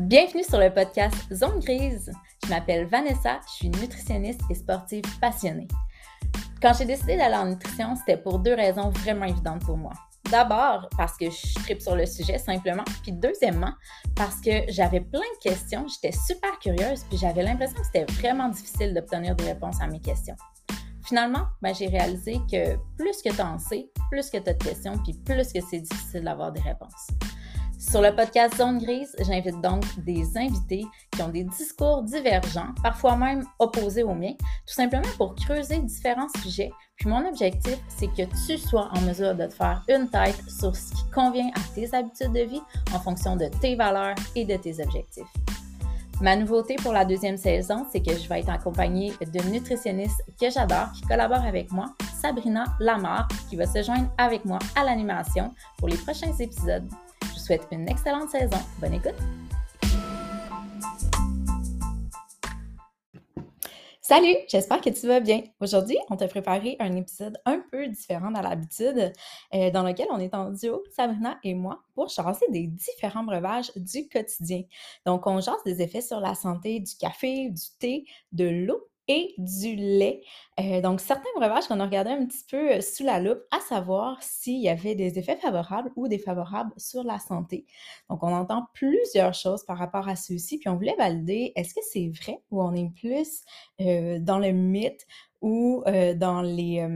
Bienvenue sur le podcast Zone Grise. Je m'appelle Vanessa, je suis nutritionniste et sportive passionnée. Quand j'ai décidé d'aller en nutrition, c'était pour deux raisons vraiment évidentes pour moi. D'abord, parce que je tripe sur le sujet simplement. Puis deuxièmement, parce que j'avais plein de questions, j'étais super curieuse, puis j'avais l'impression que c'était vraiment difficile d'obtenir des réponses à mes questions. Finalement, ben, j'ai réalisé que plus que tu en sais, plus que tu as de questions, puis plus que c'est difficile d'avoir des réponses. Sur le podcast Zone Grise, j'invite donc des invités qui ont des discours divergents, parfois même opposés aux miens, tout simplement pour creuser différents sujets. Puis mon objectif, c'est que tu sois en mesure de te faire une tête sur ce qui convient à tes habitudes de vie en fonction de tes valeurs et de tes objectifs. Ma nouveauté pour la deuxième saison, c'est que je vais être accompagnée d'une nutritionniste que j'adore, qui collabore avec moi, Sabrina Lamar, qui va se joindre avec moi à l'animation pour les prochains épisodes souhaite une excellente saison. Bonne écoute! Salut, j'espère que tu vas bien. Aujourd'hui, on t'a préparé un épisode un peu différent dans l'habitude, euh, dans lequel on est en duo, Sabrina et moi, pour chasser des différents breuvages du quotidien. Donc, on jase des effets sur la santé du café, du thé, de l'eau et du lait. Euh, donc, certains breuvages qu'on a regardé un petit peu euh, sous la loupe, à savoir s'il y avait des effets favorables ou défavorables sur la santé. Donc, on entend plusieurs choses par rapport à ceux-ci, puis on voulait valider est-ce que c'est vrai ou on est plus euh, dans le mythe ou dans les,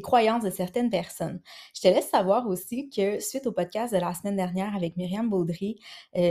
croyances de certaines personnes. Je te laisse savoir aussi que suite au podcast de la semaine dernière avec Myriam Baudry,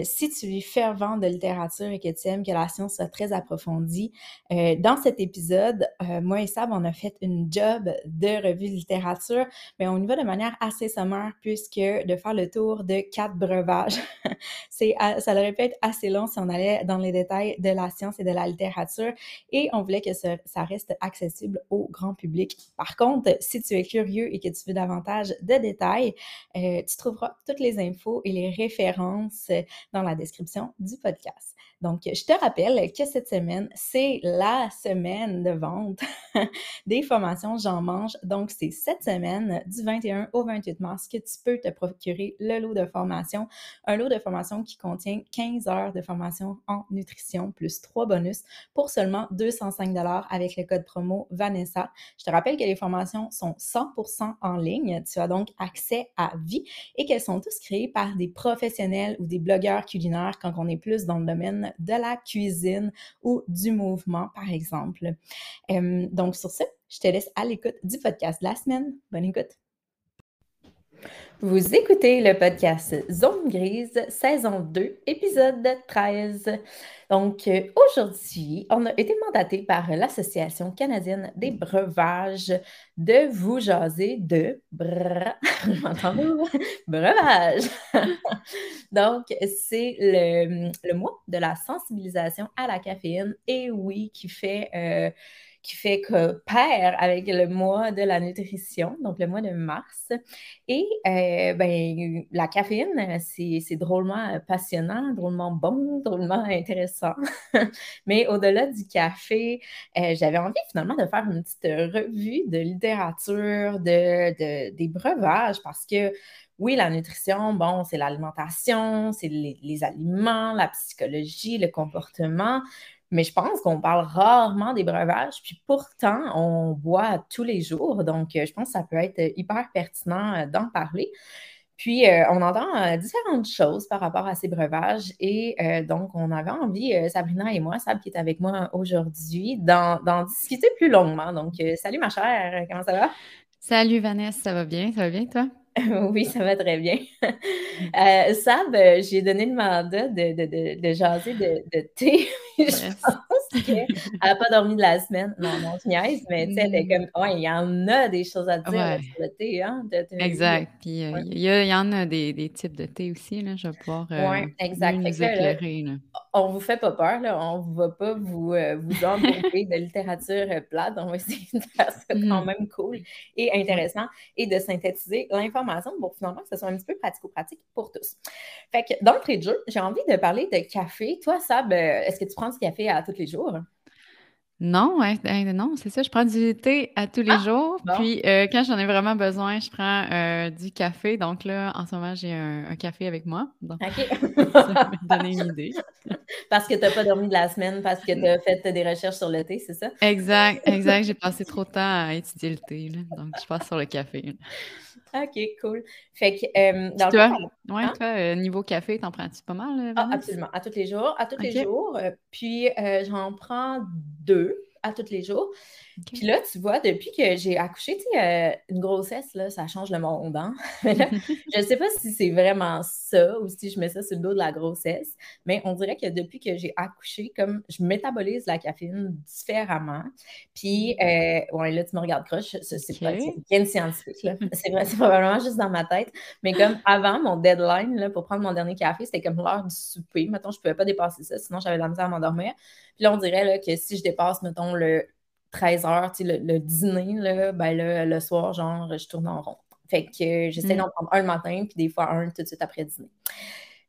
si tu es fervent de littérature et que tu aimes que la science soit très approfondie, dans cet épisode, moi et Sab, on a fait une job de revue de littérature, mais on y va de manière assez sommaire puisque de faire le tour de quatre breuvages, ça aurait pu être assez long si on allait dans les détails de la science et de la littérature et on voulait que ça reste accessible au grand public. Par contre, si tu es curieux et que tu veux davantage de détails, euh, tu trouveras toutes les infos et les références dans la description du podcast. Donc, je te rappelle que cette semaine, c'est la semaine de vente des formations J'en mange. Donc, c'est cette semaine, du 21 au 28 mars, que tu peux te procurer le lot de formation. Un lot de formation qui contient 15 heures de formation en nutrition plus 3 bonus pour seulement 205 avec le code promo Vanessa. Je te rappelle que les formations sont 100% en ligne. Tu as donc accès à vie et qu'elles sont tous créées par des professionnels ou des blogueurs culinaires quand on est plus dans le domaine de la cuisine ou du mouvement, par exemple. donc, sur ce, je te laisse à l'écoute du podcast de la semaine. Bonne écoute. Vous écoutez le podcast Zone Grise, saison 2, épisode 13. Donc, euh, aujourd'hui, on a été mandaté par l'Association canadienne des breuvages de vous jaser de breuvages. Donc, c'est le, mois de la sensibilisation à la caféine, et oui, qui fait... Euh, qui fait que pair avec le mois de la nutrition, donc le mois de mars. Et euh, ben, la caféine, c'est drôlement passionnant, drôlement bon, drôlement intéressant. Mais au-delà du café, euh, j'avais envie finalement de faire une petite revue de littérature, de, des breuvages, parce que oui, la nutrition, bon, c'est l'alimentation, c'est les, aliments, la psychologie, le comportement, mais je pense qu'on parle rarement des breuvages, puis pourtant, on boit tous les jours. Donc, euh, je pense que ça peut être hyper pertinent euh, d'en parler. Puis, euh, on entend différentes choses par rapport à ces breuvages. Et donc, on avait envie, Sabrina et moi, Sab qui est avec moi aujourd'hui, d'en discuter plus longuement. Donc, salut ma chère, comment ça va? Salut Vanessa, ça va bien? Ça va bien, toi? Oui, ça va très bien. Euh, Sab, euh, j'ai donné le mandat de, de, de, de jaser de, thé. je pense qu'elle n'a pas dormi de la semaine. Non, non, je niaise, mais tu sais, elle est mm. comme, ouais, il y en a des choses à dire sur le thé. Hein, exact. Puis euh, il y, y, en a des, des, types de thé aussi, là, je vais pouvoir euh, exact. nous éclairer. Là, on ne vous fait pas peur, là. on ne va pas vous, euh, vous de littérature plate. On va essayer de faire ça quand mm. même cool et intéressant et de synthétiser l'information pour finalement que ce soit un petit peu pratico-pratique pour tous. Fait que d'entrée de jeu, j'ai envie de parler de café. Toi, Sab, euh, est-ce que tu prends du café à tous les jours? Non, ouais, non, c'est ça. Je prends du thé à tous les ah, jours. Puis euh, quand j'en ai vraiment besoin, je prends euh, du café. Donc là, en ce moment, j'ai un, café avec moi. Donc, OK. ça me donner une idée. parce que tu n'as pas dormi de la semaine, parce que tu as fait des recherches sur le thé, c'est ça? Exact, exact. J'ai passé trop de temps à étudier le thé. donc, je passe sur le café. OK, cool. Fait que, euh, dans toi, le ouais, hein? toi niveau café, t'en prends-tu pas mal? Ah, absolument, à tous les jours. À tous les jours. puis, j'en prends deux à tous les jours. Puis là, tu vois, depuis que j'ai accouché, tu sais, euh, une grossesse, là, ça change le monde. Hein? je ne sais pas si c'est vraiment ça ou si je mets ça sur le dos de la grossesse, mais on dirait que depuis que j'ai accouché, comme je métabolise la caféine différemment. Puis, euh, ouais, là, tu me regardes croche, c'est pas bien scientifique. C'est probablement juste dans ma tête. Mais comme avant, mon deadline là, pour prendre mon dernier café, c'était comme l'heure du souper. Mettons, je ne pouvais pas dépasser ça, sinon j'avais la misère à m'endormir. Puis là, on dirait là, que si je dépasse, mettons, le 13 heures, le, le dîner, là, ben là, le soir, genre, je tourne en rond. Fait que j'essaie mm. d'en prendre un le matin, puis des fois un tout de suite après dîner.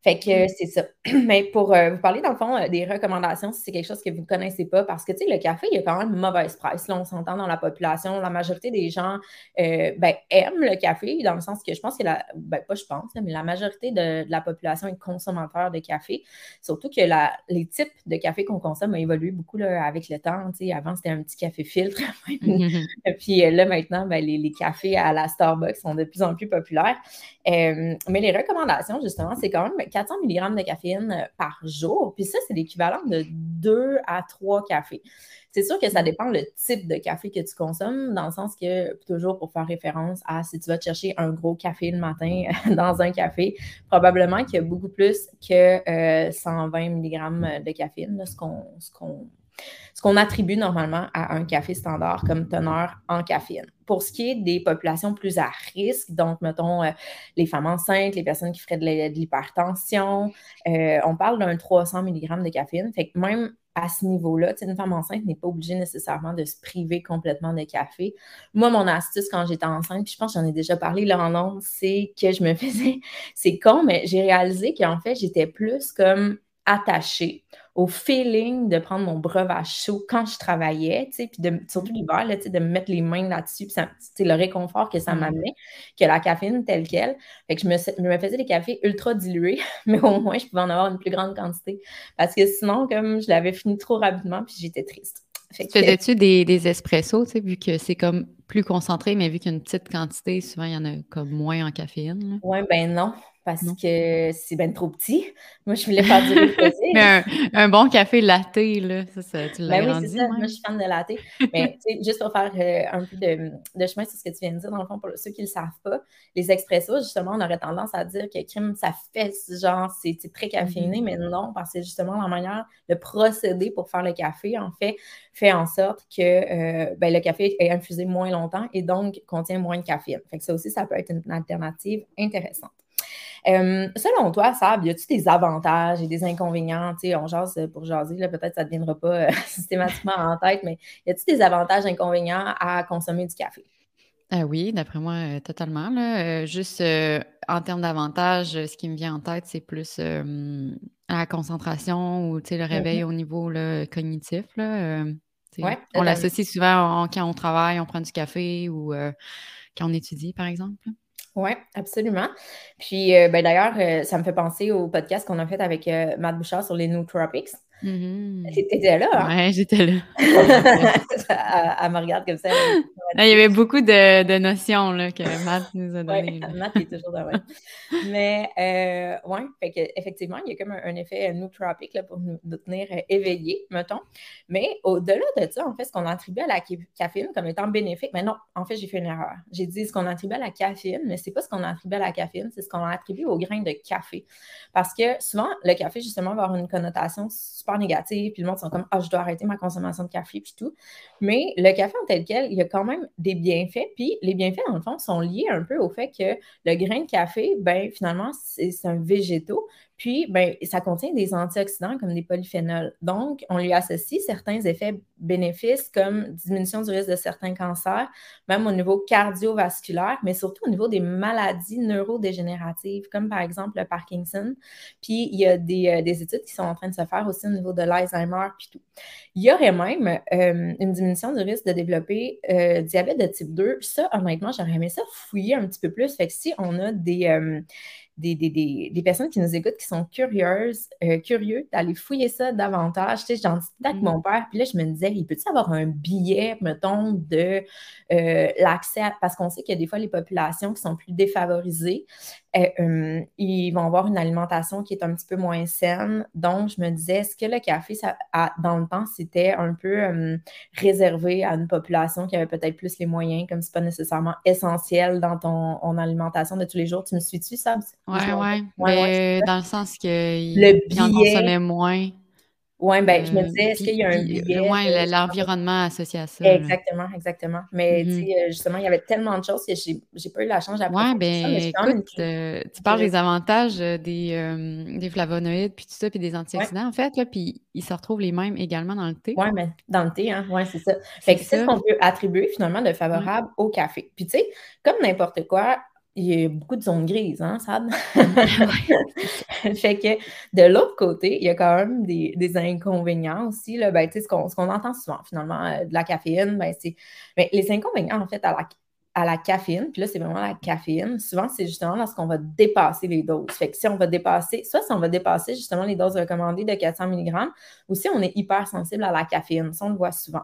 Fait que mm. c'est ça. Mais pour euh, vous parler, dans le fond, euh, des recommandations, si c'est quelque chose que vous ne connaissez pas, parce que, tu sais, le café, il y a quand même une mauvaise presse. Là, on s'entend dans la population. La majorité des gens euh, ben, aiment le café, dans le sens que je pense que la, ben, pas je pense, mais la majorité de, la population est consommateur de café. Surtout que la, les types de café qu'on consomme ont évolué beaucoup là, avec le temps. Tu sais, avant, c'était un petit café filtre. Et Puis là, maintenant, ben, les, les, cafés à la Starbucks sont de plus en plus populaires. mais les recommandations, justement, c'est quand même 400 mg de caféine euh, par jour. Puis ça, c'est l'équivalent de 2 à 3 cafés. C'est sûr que ça dépend le type de café que tu consommes, dans le sens que, toujours pour faire référence à si tu vas te chercher un gros café le matin dans un café, probablement qu'il y a beaucoup plus que 120 euh, mg de caféine, ce qu'on ce qu'on attribue normalement à un café standard comme teneur en caféine. Pour ce qui est des populations plus à risque, donc mettons euh, les femmes enceintes, les personnes qui feraient de l'hypertension, euh, on parle d'un 300 mg de caféine. Fait que même à ce niveau-là, une femme enceinte n'est pas obligée nécessairement de se priver complètement de café. Moi, mon astuce quand j'étais enceinte, puis je pense que j'en ai déjà parlé là en nombre, c'est que je me faisais, c'est con, mais j'ai réalisé qu'en fait, j'étais plus comme attachée au feeling de prendre mon breuvage chaud quand je travaillais, tu sais, puis de, surtout mm. l'hiver, là, tu sais, de me mettre les mains là-dessus, puis c'est le réconfort que ça mm. m'amenait, que la caféine telle qu'elle. Fait que je me, je me, faisais des cafés ultra dilués, mais au moins, je pouvais en avoir une plus grande quantité. Parce que sinon, comme je l'avais fini trop rapidement, puis j'étais triste. Faisais-tu des, des espressos, tu sais, vu que c'est comme plus concentré, mais vu qu'il y a une petite quantité, souvent, il y en a comme moins en caféine? Oui, ben non parce que c'est bien trop petit. Moi, je voulais faire du Mais un, un, bon café latte, là, ça, ça tu l'as ben oui, c'est ça. Moi, je suis fan de latte. Mais juste pour faire euh, un peu de, de chemin sur ce que tu viens de dire, dans le fond, pour ceux qui ne le savent pas, les expressos, justement, on aurait tendance à dire que crime, ça fait genre, c'est très caféiné, mm-hmm. mais non, parce que justement, la manière, le procédé pour faire le café, en fait, fait en sorte que euh, ben, le café est infusé moins longtemps et donc contient moins de caféine. Fait que ça aussi, ça peut être une alternative intéressante. Euh, selon toi, Sab, y a-tu des avantages et des inconvénients? Tu sais, on jase pour jaser, peut-être ça ne deviendra pas euh, systématiquement en tête, mais y a-tu des avantages et inconvénients à consommer du café? Euh, oui, d'après moi, totalement. Là. juste en termes d'avantages, ce qui me vient en tête, c'est plus la concentration ou le réveil mm-hmm. au niveau cognitif. Là, on l'associe souvent quand on travaille, on prend du café ou quand on étudie, par exemple. Oui, absolument. Puis, euh, ben, d'ailleurs, euh, ça me fait penser au podcast qu'on a fait avec euh, Matt Bouchard sur les nootropics. Mm T'étais là, hein? Ouais, j'étais là. elle, me regarde comme ça. il y avait beaucoup de, de, notions là, que Matt nous a données. Ouais, Matt est toujours dans Mais, euh, fait que, effectivement, il y a comme un, effet nootropique là, pour nous, tenir euh, éveillés, mettons. Mais au-delà de ça, en fait, ce qu'on attribue à la caféine comme étant bénéfique, mais non, en fait, j'ai fait une erreur. J'ai dit ce qu'on attribue à la caféine, mais c'est pas ce qu'on attribue à la caféine, c'est ce qu'on attribue au grain de café. Parce que souvent, le café, justement, va avoir une connotation super négative, puis le monde sont comme Ah, je dois arrêter ma consommation de café, puis tout. Mais le café en tel quel, il y a quand même des bienfaits, puis les bienfaits, dans le fond, sont liés un peu au fait que le grain de café, ben finalement, c'est un végétaux, Puis, ben, ça contient des antioxydants comme des polyphénols. Donc, on lui associe certains effets bénéfices comme diminution du risque de certains cancers, même au niveau cardiovasculaire, mais surtout au niveau des maladies neurodégénératives, comme par exemple le Parkinson. Puis, il y a des, euh, des études qui sont en train de se faire aussi au niveau de l'Alzheimer, puis tout. Il y aurait même euh, une diminution du risque de développer euh, diabète de type 2. Ça, honnêtement, j'aurais aimé ça fouiller un petit peu plus. Fait que si on a des, des, des, des, personnes qui nous écoutent qui sont curieuses, curieux d'aller fouiller ça davantage. Tu sais, j'en discutais avec mm. mon père, puis là, je me disais, il peut-il avoir un billet, mettons, de l'accès parce qu'on sait qu'il y a des fois les populations qui sont plus défavorisées, euh, hum, ils vont avoir une alimentation qui est un petit peu moins saine. Donc, je me disais, est-ce que le café, ça, dans le temps, c'était un peu hum, réservé à une population qui avait peut-être plus les moyens, comme c'est pas nécessairement essentiel dans ton, alimentation de tous les jours? Tu me suis-tu, ça? Oui, oui. Ouais, dans le sens qu'ils en consommaient moins. Oui, ben, je me euh, disais, est-ce qu'il y a un billet? Oui, l'environnement associé à ça. Exactement, exactement. Mais mm-hmm. euh, justement, il y avait tellement de choses que j'ai pas eu la chance d'apprendre. Oui, ben, écoute, euh, tu parles des avantages des, des, flavonoïdes, puis tout ça, puis des antioxydants, en fait, là, puis ils se retrouvent les mêmes également dans le thé. Oui, mais dans le thé, hein, oui, c'est ça. Fait que c'est ce qu'on peut attribuer finalement de favorable au café. Puis tu sais, comme n'importe quoi, il y a beaucoup de zones grises, hein, Sad? fait que de l'autre côté, il y a quand même des, inconvénients aussi. Là, ben, ce qu'on entend souvent, finalement, euh, de la caféine, ben, c'est. Ben, les inconvénients, en fait, à la, à la caféine, puis là, c'est vraiment la caféine. Souvent, c'est justement lorsqu'on va dépasser les doses. Fait que si on va dépasser, soit si on va dépasser justement les doses recommandées de 400 mg, ou si on est hypersensible à la caféine. Ça, on le voit souvent.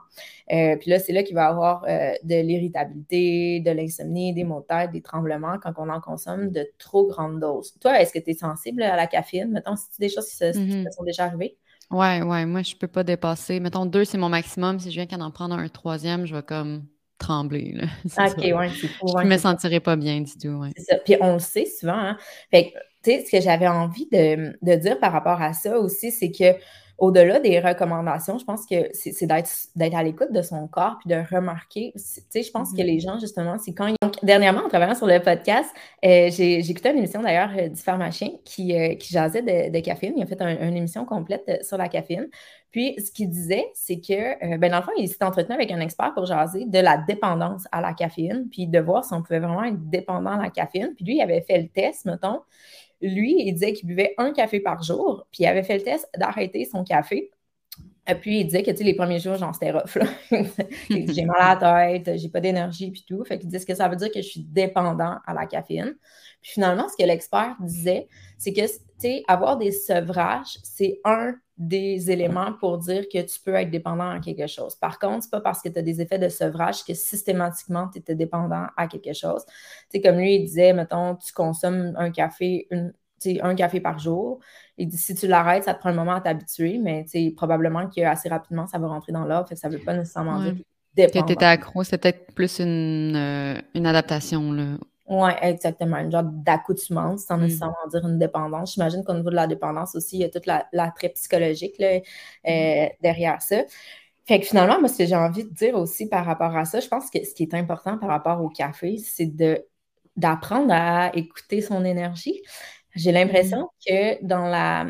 Euh, puis là, c'est là qu'il va y avoir euh, de l'irritabilité, de l'insomnie, des maux de tête, des tremblements quand on en consomme de trop grandes doses. Toi, est-ce que tu es sensible à la caféine? Mettons, si tu des choses qui, se, mm-hmm. sont déjà arrivées? Ouais, ouais. Moi, je peux pas dépasser. Mettons, deux, c'est mon maximum. Si je viens qu'à en prendre un troisième, je vais comme trembler. Là. OK, ouais, Je me sentirais pas bien du tout. C'est ça. Puis on le sait souvent. Hein. Fait tu sais, ce que j'avais envie de, de, dire par rapport à ça aussi, c'est que au-delà des recommandations, je pense que c'est d'être à l'écoute de son corps puis de remarquer. Tu sais, je pense que mm-hmm. les gens, justement, c'est quand ils ont... Dernièrement, en travaillant sur le podcast, euh, j'ai écouté une émission d'ailleurs euh, du pharmacien qui, euh, qui jasait de, caféine. Il a fait une émission complète sur la caféine. Puis, ce qu'il disait, c'est que, ben, dans le fond, il s'est entretenu avec un expert pour jaser de la dépendance à la caféine, puis de voir si on pouvait vraiment être dépendant à la caféine. Puis lui, il avait fait le test, mettons. Lui, il disait qu'il buvait un café par jour, puis il avait fait le test d'arrêter son café. Et puis, il disait que, les premiers jours, j'en c'était rough, j'ai mal à la tête, j'ai pas d'énergie, puis tout. Fait qu'il disait que ça veut dire que je suis dépendant à la caféine. Puis finalement, ce que l'expert disait, c'est que, sais, avoir des sevrages, c'est un des éléments pour dire que tu peux être dépendant à quelque chose. Par contre, c'est pas parce que tu as des effets de sevrage que systématiquement tu étais dépendant à quelque chose. C'est comme lui, il disait, mettons, tu consommes un café, une, un café par jour. Il dit si tu l'arrêtes, ça te prend un moment à t'habituer, mais probablement que assez rapidement, ça va rentrer dans l'ordre. Ça ne veut pas nécessairement dire que tu étais accro, c'est peut-être plus une, euh, une adaptation. Là. Oui, exactement. Une genre d'accoutumance, sans mm. nécessairement dire une dépendance. J'imagine qu'au niveau de la dépendance aussi, il y a toute l'attrait psychologique là, euh, mm. derrière ça. Fait que finalement, moi, ce que j'ai envie de dire aussi par rapport à ça, je pense que ce qui est important par rapport au café, c'est d'apprendre à écouter son énergie. J'ai l'impression mm. que dans la,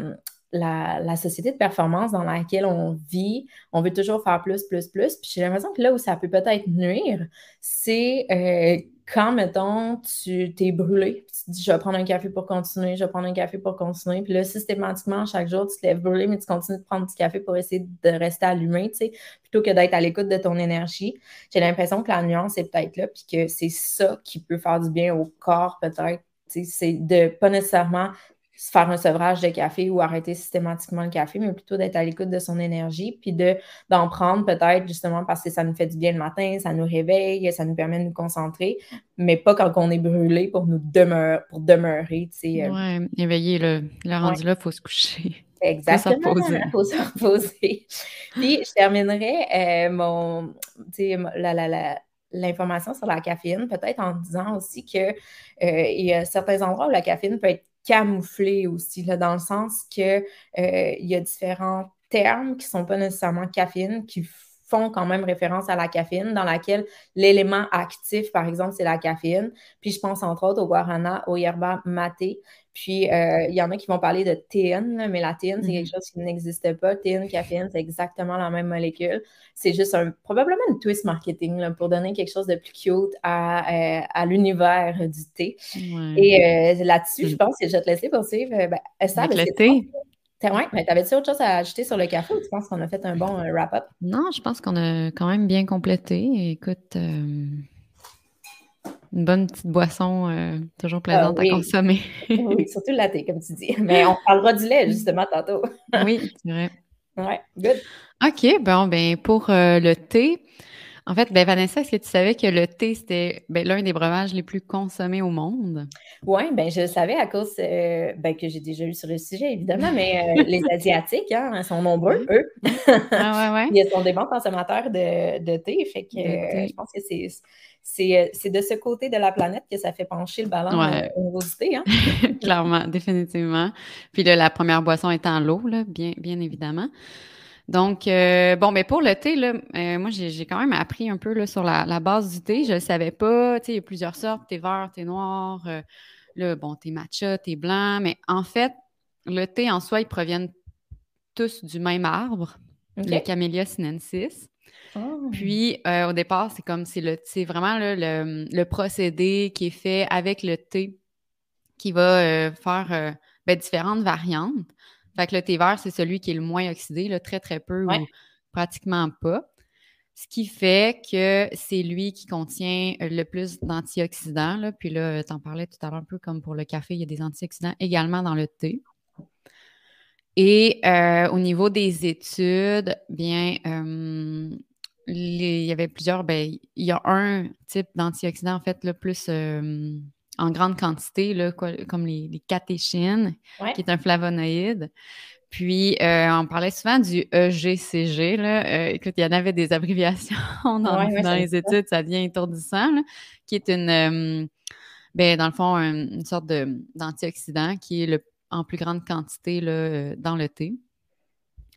la, société de performance dans laquelle on vit, on veut toujours faire plus, plus, plus. Puis j'ai l'impression que là où ça peut peut-être nuire, c'est euh, quand, mettons, tu t'es brûlé, tu te dis, je vais prendre un café pour continuer, je vais prendre un café pour continuer. Puis là, systématiquement, chaque jour, tu te lèves brûlé, mais tu continues de prendre du café pour essayer de rester allumé, tu sais, plutôt que d'être à l'écoute de ton énergie. J'ai l'impression que la nuance est peut-être là, puis que c'est ça qui peut faire du bien au corps, peut-être. C'est de pas nécessairement faire un sevrage de café ou arrêter systématiquement le café, mais plutôt d'être à l'écoute de son énergie, puis d'en prendre peut-être justement parce que ça nous fait du bien le matin, ça nous réveille, ça nous permet de nous concentrer, mais pas quand on est brûlé pour nous demeurer, pour demeurer. Tu euh. Oui, éveiller le, le rendu là, il faut se coucher. Exactement, il faut se reposer. puis je terminerai euh, mon, la, la, la, l'information sur la caféine, peut-être en disant aussi qu'il euh, y a certains endroits où la caféine peut être camouflée aussi, dans le sens qu'il euh, y a différents termes qui ne sont pas nécessairement caféine, qui font quand même référence à la caféine, dans laquelle l'élément actif, par exemple, c'est la caféine. Puis je pense entre autres au guarana, au yerba mate. Puis euh, il y en a qui vont parler de théine, mais la théine, c'est quelque mm-hmm. chose qui n'existe pas. Théine, caféine, c'est exactement la même molécule. C'est juste un, probablement une twist marketing pour donner quelque chose de plus cute à, euh, l'univers du thé. Et euh, là-dessus, je mm. pense que je vais te laisser poursuivre. Ben, ça, le thé? Ouais, mais t'avais-tu autre chose à ajouter sur le café ou tu penses qu'on a fait un bon euh, wrap-up? Non, je pense qu'on a quand même bien complété. Écoute, une bonne petite boisson, euh, toujours plaisante à consommer. oui, surtout le latte, comme tu dis. Mais on parlera du lait, justement, tantôt. oui, c'est vrai. Ouais, good. OK, bon, ben pour le thé, en fait, ben Vanessa, est-ce que tu savais que le thé, c'était ben, l'un des breuvages les plus consommés au monde? Oui, ben je le savais à cause euh, ben, que j'ai déjà lu sur le sujet, évidemment, mais euh, les Asiatiques hein, sont nombreux, eux. Ah, ouais, ouais. Ils sont des bons consommateurs de, thé. Fait que euh, je pense que c'est. de ce côté de la planète que ça fait pencher le ballon au niveau du thé. Hein? Clairement, définitivement. Puis là, la première boisson étant l'eau, bien, bien évidemment. Donc, euh, bon, mais pour le thé, là, euh, moi, j'ai quand même appris un peu là, sur la, base du thé. Je ne savais pas. Tu sais, il y a plusieurs sortes, thé vert, thé noir, euh, le, bon, thé matcha, thé blanc. Mais en fait, le thé en soi, ils proviennent tous du même arbre, le Camellia sinensis. Oh. Puis, au départ, c'est comme c'est vraiment le, le, procédé qui est fait avec le thé qui va faire ben, différentes variantes. Fait que le thé vert, c'est celui qui est le moins oxydé, très, très peu ou pratiquement pas. Ce qui fait que c'est lui qui contient euh, le plus d'antioxydants. Puis là, tu en parlais tout à l'heure un peu comme pour le café, il y a des antioxydants également dans le thé. Et euh, au niveau des études, bien, euh, il y avait plusieurs, ben, il y a un type d'antioxydant, en fait, le plus en grande quantité, là, comme les, catéchines, qui est un flavonoïde. Puis, euh, on parlait souvent du EGCG. Là. Euh, écoute, il y en avait des abréviations dans, les études, ça. devient étourdissant, qui est une, euh, ben, dans le fond, une sorte d'antioxydant qui est le, en plus grande quantité là, dans le thé.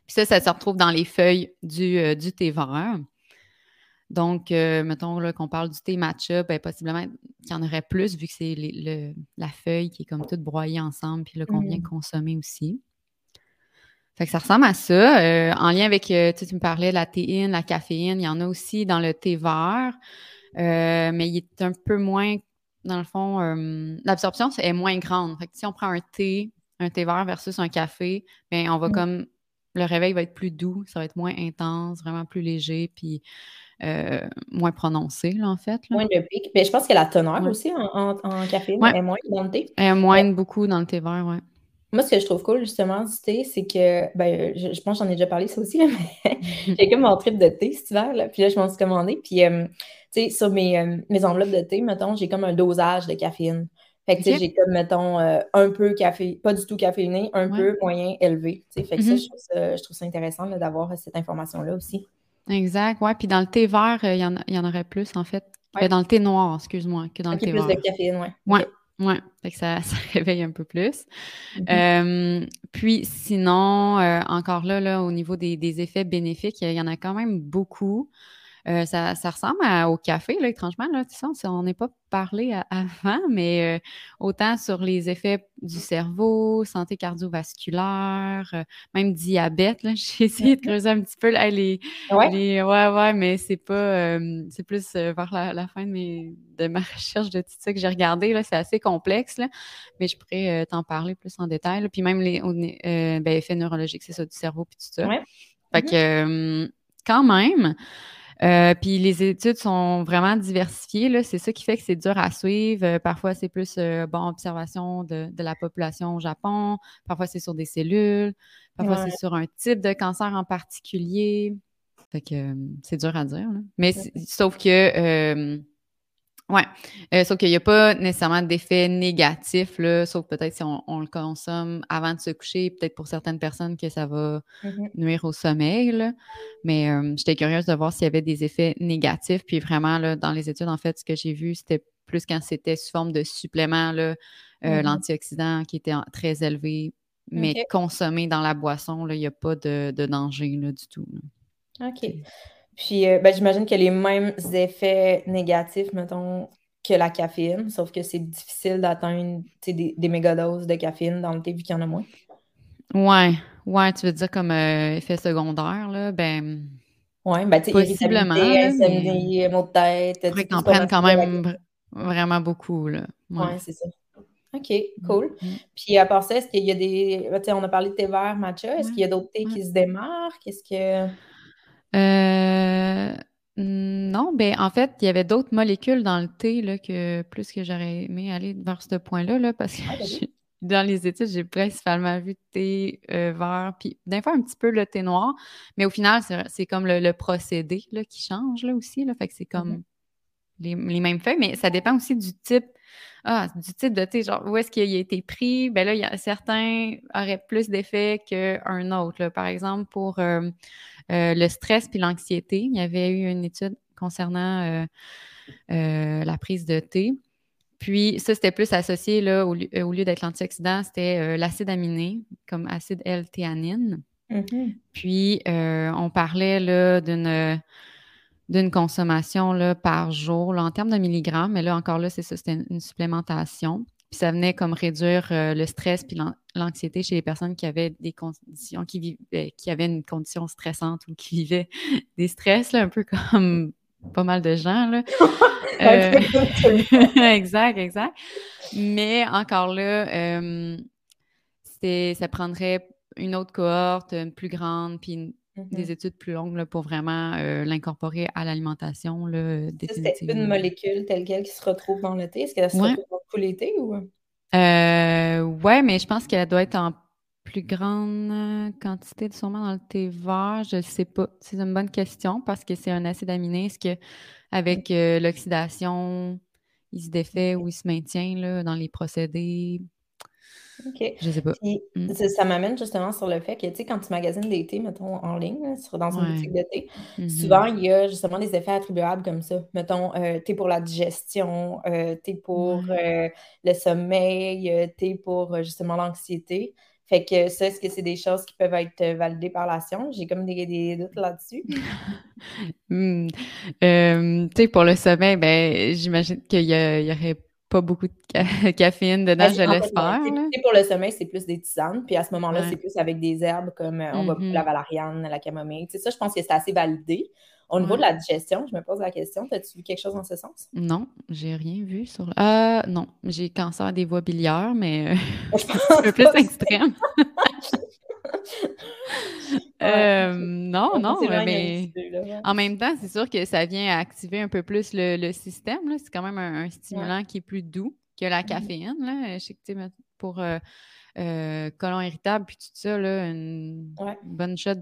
Puis ça, ça se retrouve dans les feuilles du, du thé vert. Donc, euh, mettons qu'on parle du thé matcha, ben, possiblement qu'il y en aurait plus vu que c'est la feuille qui est comme toute broyée ensemble, puis là, qu'on vient mmh. consommer aussi. Fait que ça ressemble à ça. Euh, en lien avec, euh, tu, me parlais de la théine, la caféine, il y en a aussi dans le thé vert, mais il est un peu moins, dans le fond, l'absorption est moins grande. Fait que si on prend un thé, un thé vert versus un café, bien, on va mmh. comme, le réveil va être plus doux, ça va être moins intense, vraiment plus léger, puis euh, moins prononcée, là, en fait. Moins de pic. Mais je pense que la teneur aussi en, en, café est moins dans le thé. Elle est moins beaucoup dans le thé vert, oui. Moi, ce que je trouve cool, justement, du thé, c'est que, ben, je, pense que j'en ai déjà parlé, ça aussi, mais j'ai comme mon trip de thé cet hiver, là, puis là, je m'en suis commandé, puis, euh, tu sais, sur mes, euh, mes enveloppes de thé, mettons, j'ai comme un dosage de caféine. Fait que, tu sais, j'ai comme, mettons, un peu café, pas du tout caféiné, un peu moyen élevé, tu sais. Fait que ça, mm-hmm. je trouve ça, intéressant d'avoir cette information-là aussi. Exact, ouais. Puis dans le thé vert, euh, il y, en, y en aurait plus, en fait. Ouais. dans le thé noir, excuse-moi, que dans le thé plus vert. plus de caféine, ouais. Ouais. Ouais, fait que ça, ça réveille un peu plus. Mm-hmm. puis sinon, euh, encore là, là, au niveau des, des effets bénéfiques, il y, en a quand même beaucoup. Euh, ça, ressemble au café, là, étrangement. Là, on n'est pas parlé avant, mais euh, autant sur les effets du cerveau, santé cardiovasculaire, euh, même diabète. J'ai essayé de creuser un petit peu les, ouais. ouais, ouais, mais c'est pas. c'est plus vers la, fin de, mes, de ma recherche de tout ça que j'ai regardé. Là, c'est assez complexe, là, mais je pourrais t'en parler plus en détail. Puis même les ben, effets neurologiques, c'est ça, du cerveau puis tout ça. Fait mm-hmm. que quand même. Euh, puis les études sont vraiment diversifiées. C'est ça qui fait que c'est dur à suivre. Euh, parfois, c'est plus euh, bon, observation de, la population au Japon. Parfois, c'est sur des cellules. Parfois, c'est sur un type de cancer en particulier. Fait que c'est dur à dire. Mais sauf que oui. Euh, sauf qu'il n'y a pas nécessairement d'effet négatif, là, sauf peut-être si on, le consomme avant de se coucher, peut-être pour certaines personnes que ça va mm-hmm. nuire au sommeil. Là. Mais euh, j'étais curieuse de voir s'il y avait des effets négatifs. Puis vraiment, là, dans les études, en fait, ce que j'ai vu, c'était plus quand c'était sous forme de supplément, euh, mm-hmm. l'antioxydant qui était très élevé, mais consommé dans la boisson, il n'y a pas de, danger là, du tout. OK. Puis, euh, ben, j'imagine qu'il y a les mêmes effets négatifs, mettons, que la caféine, sauf que c'est difficile d'atteindre des, des mégadoses de caféine dans le thé vu qu'il y en a moins. Ouais, ouais, tu veux dire comme euh, effet secondaire, là, ben. Ouais, ben, tu sais, possiblement. insomnie, maux de tête. Tu t'en prennes quand même vraiment beaucoup, là. Ouais, c'est ça. OK, cool. Mm, mm. Puis à part ça, est-ce qu'il y a des. Tu sais, on a parlé de thé vert, matcha. Est-ce qu'il y a d'autres thés qui se démarquent? Est-ce que. Euh, non, ben en fait, il y avait d'autres molécules dans le thé là, que plus que j'aurais aimé aller vers ce point-là, là, parce que ah, dans les études, j'ai principalement vu thé euh, vert, puis d'un fois un petit peu le thé noir, mais au final, c'est comme le, procédé là, qui change là, aussi. Là, fait que c'est comme les, mêmes feuilles, mais ça dépend aussi du type. Ah, du type de thé, genre où est-ce qu'il a été pris? Ben là, il y a, certains auraient plus d'effet qu'un autre. Par exemple, pour euh, le stress puis l'anxiété. Il y avait eu une étude concernant euh, euh, la prise de thé. Puis ça, c'était plus associé, là, au, lieu, d'être l'antioxydant, c'était l'acide aminé, comme acide L-théanine. Mm-hmm. Puis on parlait là, d'une d'une consommation là, par jour en termes de milligrammes, mais là encore là, c'est ça, c'était une supplémentation. Puis ça venait comme réduire le stress puis l'anxiété chez les personnes qui avaient des conditions, qui, vivaient, qui avaient une condition stressante ou qui vivaient des stress, là, un peu comme pas mal de gens. Là. Euh, exact, exact. Mais encore là, euh, ça prendrait une autre cohorte plus grande, puis des mm-hmm. études plus longues là, pour vraiment euh, l'incorporer à l'alimentation. C'était une molécule telle quelle qui se retrouve dans le thé. Est-ce qu'elle se retrouve dans thés ou? Euh, ouais, mais je pense qu'elle doit être en plus grande euh, quantité, sûrement dans le thé vert. Je ne sais pas. C'est une bonne question parce que c'est un acide aminé. Est-ce qu'avec euh, l'oxydation, il se défait ou il se maintient là, dans les procédés? OK. Je sais pas. Mm. ça m'amène justement sur le fait que, tu sais, quand tu magasines des thés, mettons, en ligne, sur, dans une boutique de thé, mm-hmm. souvent, il y a justement des effets attribuables comme ça. Mettons, euh, thé pour la digestion, euh, thé pour euh, le sommeil, thé pour justement l'anxiété. Fait que ça, est-ce que c'est des choses qui peuvent être validées par la science? J'ai comme des, doutes là-dessus. Hmm. tu sais, pour le sommeil, ben, j'imagine qu'il y, y, aurait pas beaucoup de caféine dedans, je l'espère. Pour le sommeil, c'est plus des tisanes. Puis à ce moment-là, c'est plus avec des herbes comme euh, on va la mm-hmm. valériane, la camomille. ça, je pense que c'est assez validé. Au niveau de la digestion, je me pose la question, as-tu vu quelque chose dans ce sens? Non, j'ai rien vu sur le... Euh, non, j'ai cancer des voies biliaires, mais euh, un peu plus extrême. Euh, non, non, mais en même temps, c'est sûr que ça vient activer un peu plus le, système. C'est quand même un, stimulant qui est plus doux que la mmh caféine. Là. Je sais que pour euh, euh, colon irritable puis tout ça, là, une bonne shot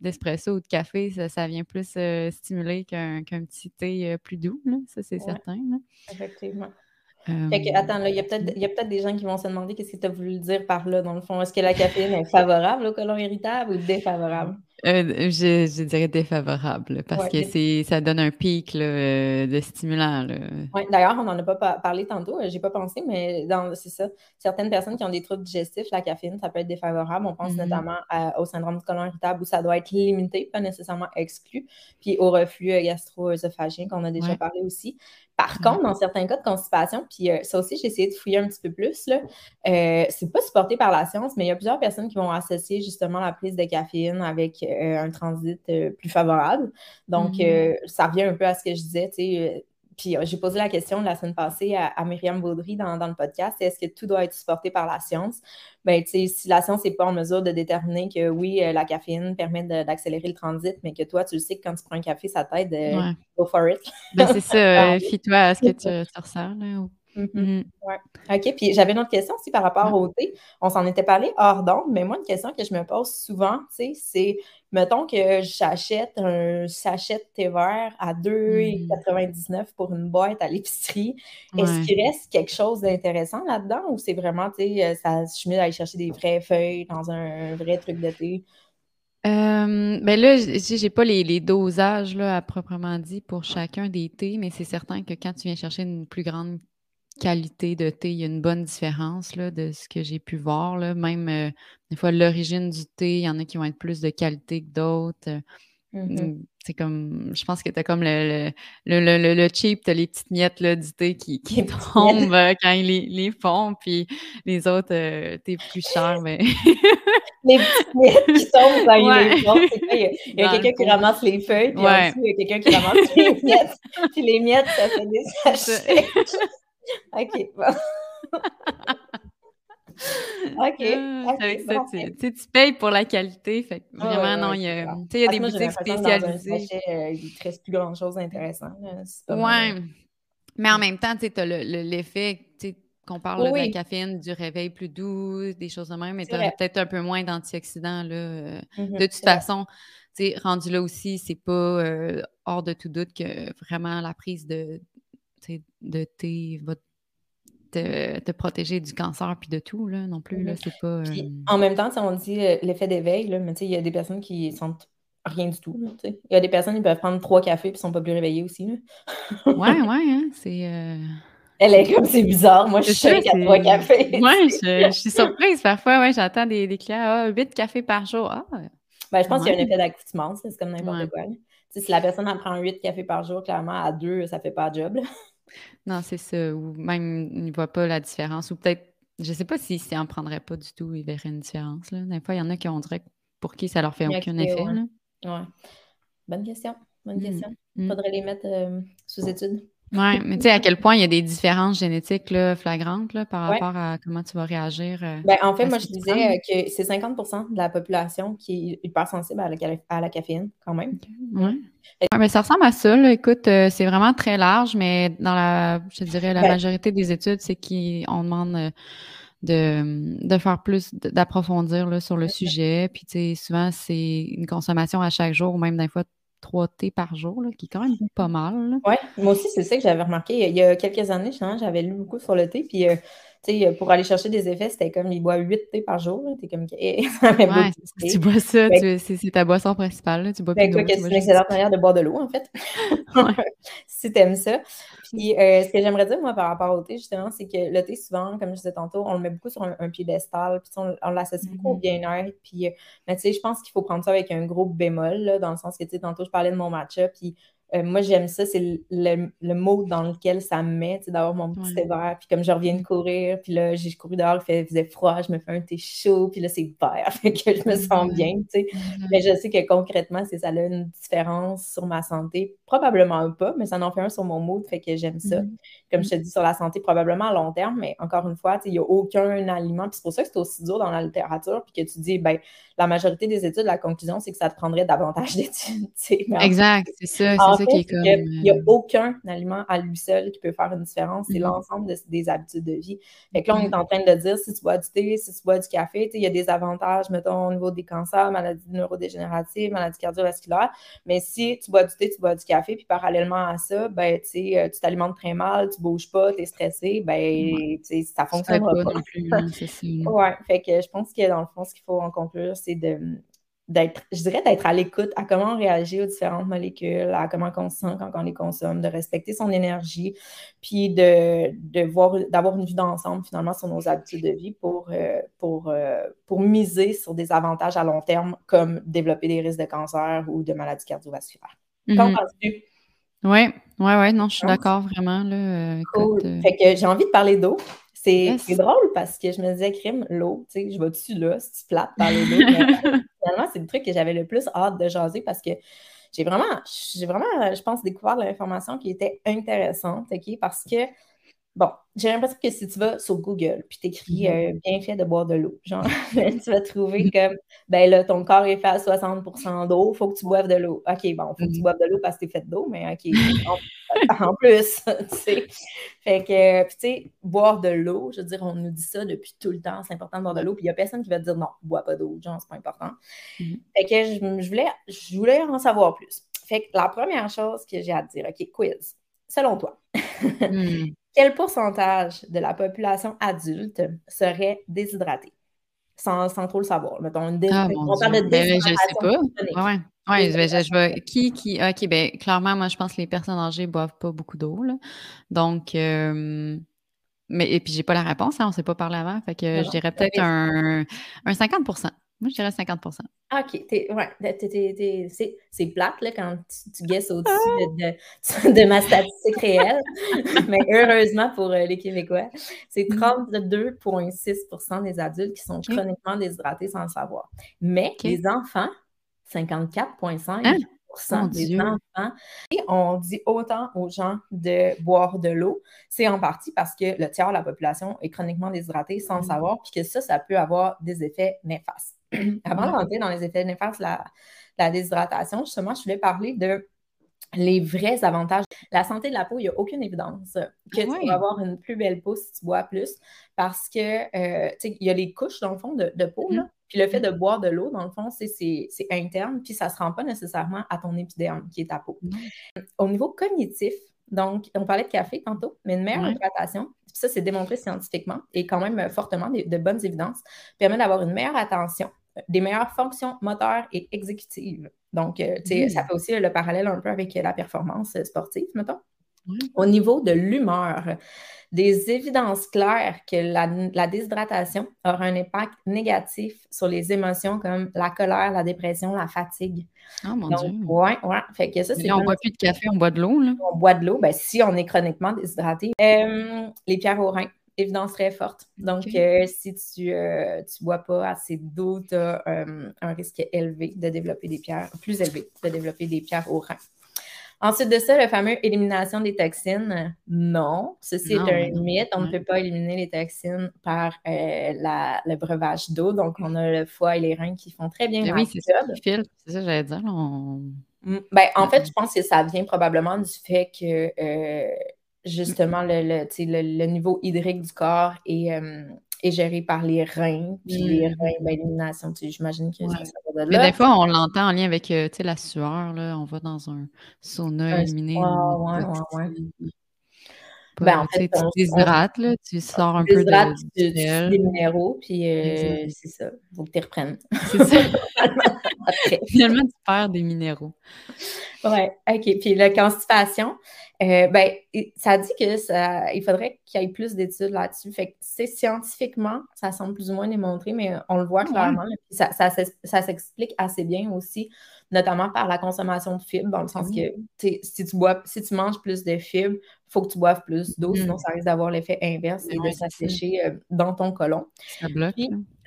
d'espresso ou de café, ça, vient plus stimuler qu'un petit thé plus doux. Ça, c'est certain. Effectivement. Fait que, attends, là, il y a peut-être des gens qui vont se demander qu'est-ce que tu as voulu dire par là, dans le fond. Est-ce que la caféine est favorable au colon irritable ou défavorable? Euh, je, dirais défavorable parce que c'est ça donne un pic euh, de stimulant. Oui, d'ailleurs, on n'en a pas parlé tantôt, euh, j'ai pas pensé, mais c'est ça. Certaines personnes qui ont des troubles digestifs, la caféine, ça peut être défavorable. On pense mm-hmm. notamment au syndrome du colon irritable où ça doit être limité, pas nécessairement exclu, puis au reflux gastro-œsophagien qu'on a déjà parlé aussi. Par contre, dans certains cas de constipation, puis ça aussi, j'ai essayé de fouiller un petit peu plus, là, c'est pas supporté par la science, mais il y a plusieurs personnes qui vont associer justement la prise de caféine avec un transit euh, plus favorable. Donc, mm-hmm. euh, ça revient un peu à ce que je disais, tu sais. Puis j'ai posé la question la semaine passée à, Myriam Baudry dans, le podcast, est-ce que tout doit être supporté par la science? Bien, tu sais, si la science n'est pas en mesure de déterminer que oui, la caféine permet d'accélérer le transit, mais que toi, tu le sais que quand tu prends un café, ça t'aide, go for it. Ben, c'est ça, fie-toi à ce que tu, tu ressens. Là, Mm-hmm. Mm-hmm. Ouais. OK. Puis j'avais une autre question aussi par rapport au thé. On s'en était parlé hors d'onde, mais moi, une question que je me pose souvent, c'est mettons que j'achète un sachet de thé vert à 2,99 mm. pour une boîte à l'épicerie. Est-ce qu'il reste quelque chose d'intéressant là-dedans ou c'est vraiment, tu sais, ça, je suis mis d'aller chercher des vraies feuilles dans un vrai truc de thé? Euh, ben là, j'ai pas les, les, dosages là, à proprement dit pour chacun des thés, mais c'est certain que quand tu viens chercher une plus grande qualité de thé, il y a une bonne différence là, de ce que j'ai pu voir. Là. Même euh, des fois, l'origine du thé, il y en a qui vont être plus de qualité que d'autres. Mmh c'est comme, je pense que tu as comme le, le, le, le, cheap, tu as les petites miettes là, du thé qui, qui tombent euh, quand ils les, les, font, puis les autres, euh, t'es plus cher, mais. les petites miettes qui tombent quand ils les font, Il y a, quelqu'un qui ramasse les feuilles, puis ouais. il y a quelqu'un qui ramasse les miettes, puis les miettes, ça fait des sachets. OK. OK. Ah, tu, payes pour la qualité. Fait vraiment, non, il y a, il y a des boutiques spécialisées. Euh, il ne reste plus grand-chose d'intéressant. Oui. Mais en même temps, tu as l'effet qu'on parle de la caféine, du réveil plus doux, des choses de même, mais tu aurais peut-être un peu moins d'antioxydants. là. Euh, mm-hmm, de toute façon, rendu là aussi, c'est pas euh, hors de tout doute que vraiment la prise de, de thé va te, protéger du cancer puis de tout, là, non plus. Là, c'est pas. Euh, en même temps, si on dit euh, l'effet d'éveil, mais il y a des personnes qui sentent rien du tout. Il y a des personnes qui peuvent prendre trois cafés puis sont pas plus réveillées aussi. Là. ouais, ouais, hein, c'est. Euh, Elle est comme c'est bizarre. Moi, je suis à trois cafés. Ouais, je, suis surprise parfois. Ouais, j'entends des, des, clients ah, 8 cafés par jour. Ah, ben, je pense qu'il y a un effet d'accoutumance, c'est comme n'importe quoi. Si la personne en prend 8 cafés par jour, clairement, à deux, ça fait pas de job. Non, c'est ça. Ou même, il ne voit pas la différence. Ou peut-être, je ne sais pas si en prendrait pas du tout, il verrait une différence. Là. Des fois, il y en a qui ont dirait pour qui ça leur fait aucun effet. Ouais. Bonne question. Bonne mmh. question. Il mmh. faudrait les mettre euh, sous étude. Oui, mais tu sais, à quel point il y a des différences génétiques là, flagrantes là, par rapport à comment tu vas réagir. Euh, ben, en fait, moi, je disais euh, que c'est 50% de la population qui est hyper sensible à la, à la caféine, quand même. Oui. Ouais, mais ça ressemble à ça. Là. Écoute, euh, c'est vraiment très large, mais dans la, je dirais, la majorité des études, c'est qu'on demande de, de, faire plus, d'approfondir sur le sujet. Puis, tu sais, souvent, c'est une consommation à chaque jour, ou même des fois trois thés par jour, là, qui est quand même pas mal. Oui, moi aussi, c'est ça que j'avais remarqué. Il y a quelques années, j'avais lu beaucoup sur le thé, puis euh, sais, pour aller chercher des effets, c'était comme, il boit 8 thés par jour. T'es comme, ouais, tu bois ça, c'est ta boisson principale. Là, tu bois plus. C'est une excellente manière de boire de l'eau, en fait? si t'aimes ça. Puis, euh, ce que j'aimerais dire, moi, par rapport au thé, justement, c'est que le thé, souvent, comme je disais tantôt, on le met beaucoup sur un, piédestal, puis on, on l'associe beaucoup au mm-hmm. bien-être. Puis, euh, mais tu sais, je pense qu'il faut prendre ça avec un gros bémol, là, dans le sens que, tu sais, tantôt, je parlais de mon matcha, puis euh, moi, j'aime ça, c'est le, le, mot dans lequel ça me met, d'avoir mon petit thé vert. Puis comme je reviens de courir, puis là, j'ai couru dehors, il faisait froid, je me fais un thé chaud, puis là, c'est vert, fait que je me sens bien, tu sais. Mais je sais que concrètement, c'est ça a une différence sur ma santé. Probablement pas, mais ça en fait un sur mon mood, fait que j'aime ça. Mm-hmm. Comme je te dis, sur la santé, probablement à long terme, mais encore une fois, il n'y a aucun aliment. Puis c'est pour ça que c'est aussi dur dans la littérature, puis que tu dis, ben la majorité des études, la conclusion, c'est que ça te prendrait davantage d'études. Exact, c'est ça, ça qui est comme. Il n'y a, aucun aliment à lui seul qui peut faire une différence. C'est mm-hmm. l'ensemble des habitudes de vie. Fait que là, on est mm-hmm. en train de dire si tu bois du thé, si tu bois du café, il y a des avantages, mettons, au niveau des cancers, maladies neurodégénératives, maladies cardiovasculaires. Mais si tu bois du thé, tu bois du café, puis parallèlement à ça, ben, euh, tu t'alimentes très mal, tu bouges pas, tu es stressé, ben, ça fonctionne pas. Non plus, ouais, fait que je pense que dans le fond, ce qu'il faut en conclure, c'est de d'être, je dirais d'être à l'écoute à comment on réagit aux différentes molécules, à comment on se sent quand on les consomme, de respecter son énergie, puis de, de voir, d'avoir une vue d'ensemble finalement sur nos habitudes de vie pour, euh, pour, euh, pour miser sur des avantages à long terme comme développer des risques de cancer ou de maladies cardiovasculaires. Qu'en penses-tu? Oui, oui, oui, non, je suis d'accord vraiment. Là, euh, cool. Fait que j'ai envie de parler d'eau. C'est drôle parce que je me disais, crime, l'eau, tu sais, je vais dessus là, si tu plates par l'eau. finalement, c'est le truc que j'avais le plus hâte de jaser parce que j'ai vraiment, j'ai vraiment, je pense, découvert l'information qui était intéressante, OK? Parce que Bon, j'ai l'impression que si tu vas sur Google puis t'écris mm-hmm. euh, bien fait de boire de l'eau, genre, tu vas trouver comme, ben là, ton corps est fait à 60% d'eau, il faut que tu boives de l'eau. OK, bon, il faut que tu mm-hmm. boives de l'eau parce que tu es fait d'eau, mais OK, en, plus, tu sais. Fait que, puis tu sais, boire de l'eau, je veux dire, on nous dit ça depuis tout le temps, c'est important de boire de l'eau, puis il n'y a personne qui va te dire non, bois pas d'eau, genre, c'est pas important. Mm-hmm. Fait que je, voulais, je voulais en savoir plus. Fait que la première chose que j'ai à te dire, OK, quiz, selon toi. Mm quel pourcentage de la population adulte serait déshydratée? Sans, trop le savoir. Mettons, une ah, on parle de ben, je sais pas. Oui. Ben, je, je, qui, qui, OK, bien, clairement, moi, je pense que les personnes âgées ne boivent pas beaucoup d'eau. Donc, euh, mais, et puis, j'ai pas la réponse, hein, on ne s'est pas parlé avant. Fait que je dirais peut-être un, un 50 Moi, je dirais 50 ah, OK. ouais, c'est plate là, quand tu, tu guesses au-dessus de, de, ma statistique réelle. Mais heureusement pour euh, les Québécois, c'est 32,6 mm. des adultes qui sont chroniquement déshydratés sans le savoir. Mais les enfants, 54,5% des enfants. Et on dit autant aux gens de boire de l'eau, c'est en partie parce que le tiers de la population est chroniquement déshydratée sans le mm. savoir, puis que ça, ça peut avoir des effets néfastes. Avant de rentrer dans les effets néfastes de la, la déshydratation, justement, je voulais parler de les vrais avantages. La santé de la peau, il n'y a aucune évidence que tu vas avoir une plus belle peau si tu bois plus parce que, euh, tu sais, il y a les couches, dans le fond, de, peau, là. Mm. Puis le fait de boire de l'eau, dans le fond, c'est interne, puis ça ne se rend pas nécessairement à ton épiderme, qui est ta peau. Au niveau cognitif, donc, on parlait de café tantôt, mais une meilleure hydratation, ça, c'est démontré scientifiquement et quand même fortement de, bonnes évidences, permet d'avoir une meilleure attention, des meilleures fonctions moteurs et exécutives. Donc, euh, ça fait aussi le parallèle un peu avec la performance sportive, mettons. Au niveau de l'humeur, des évidences claires que la, déshydratation aura un impact négatif sur les émotions comme la colère, la dépression, la fatigue. Oh mon Dieu. Oui, oui. Fait que ça, c'est. On ne boit plus de café, on boit de l'eau. On boit de l'eau, ben, si on est chroniquement déshydraté. Euh, les pierres au rein, évidence très forte. Donc, euh, si tu ne euh, bois pas assez d'eau, tu as un risque élevé de développer des pierres, plus élevé de développer des pierres au rein. Ensuite de ça, le fameux élimination des toxines, non. Ceci est un mythe. On ne peut pas éliminer les toxines par euh, le breuvage d'eau. Donc, on a le foie et les reins qui font très bien Oui, c'est ça C'est ça, j'allais dire. Mm, ben, en fait, je pense que ça vient probablement du fait que euh, justement le, le, niveau hydrique du corps est, euh, est géré par les reins. Puis les mm. reins, ben, l'élimination, j'imagine que ça, va de là. Mais des fois, on l'entend en lien avec euh, la sueur. Là, on va dans un sauna éliminé. Ouais, ouais, ouais. Ben, en fait, tu déshydrates, là, tu sors un peu de, tu, des minéraux, puis euh, c'est ça. Il faut que tu reprennes. C'est ça. Finalement, tu perds des minéraux. Oui, OK. Puis la constipation, euh, ben, ça dit que ça, il faudrait qu'il y ait plus d'études là-dessus. Fait que c'est scientifiquement, ça semble plus ou moins démontré, mais on le voit clairement. ça, ça, ça s'explique assez bien aussi, notamment par la consommation de fibres, dans le sens que si tu bois, si tu manges plus de fibres, faut que tu boives plus d'eau, sinon mm. ça risque d'avoir l'effet inverse et de s'assécher euh, dans ton côlon. Ça bloque.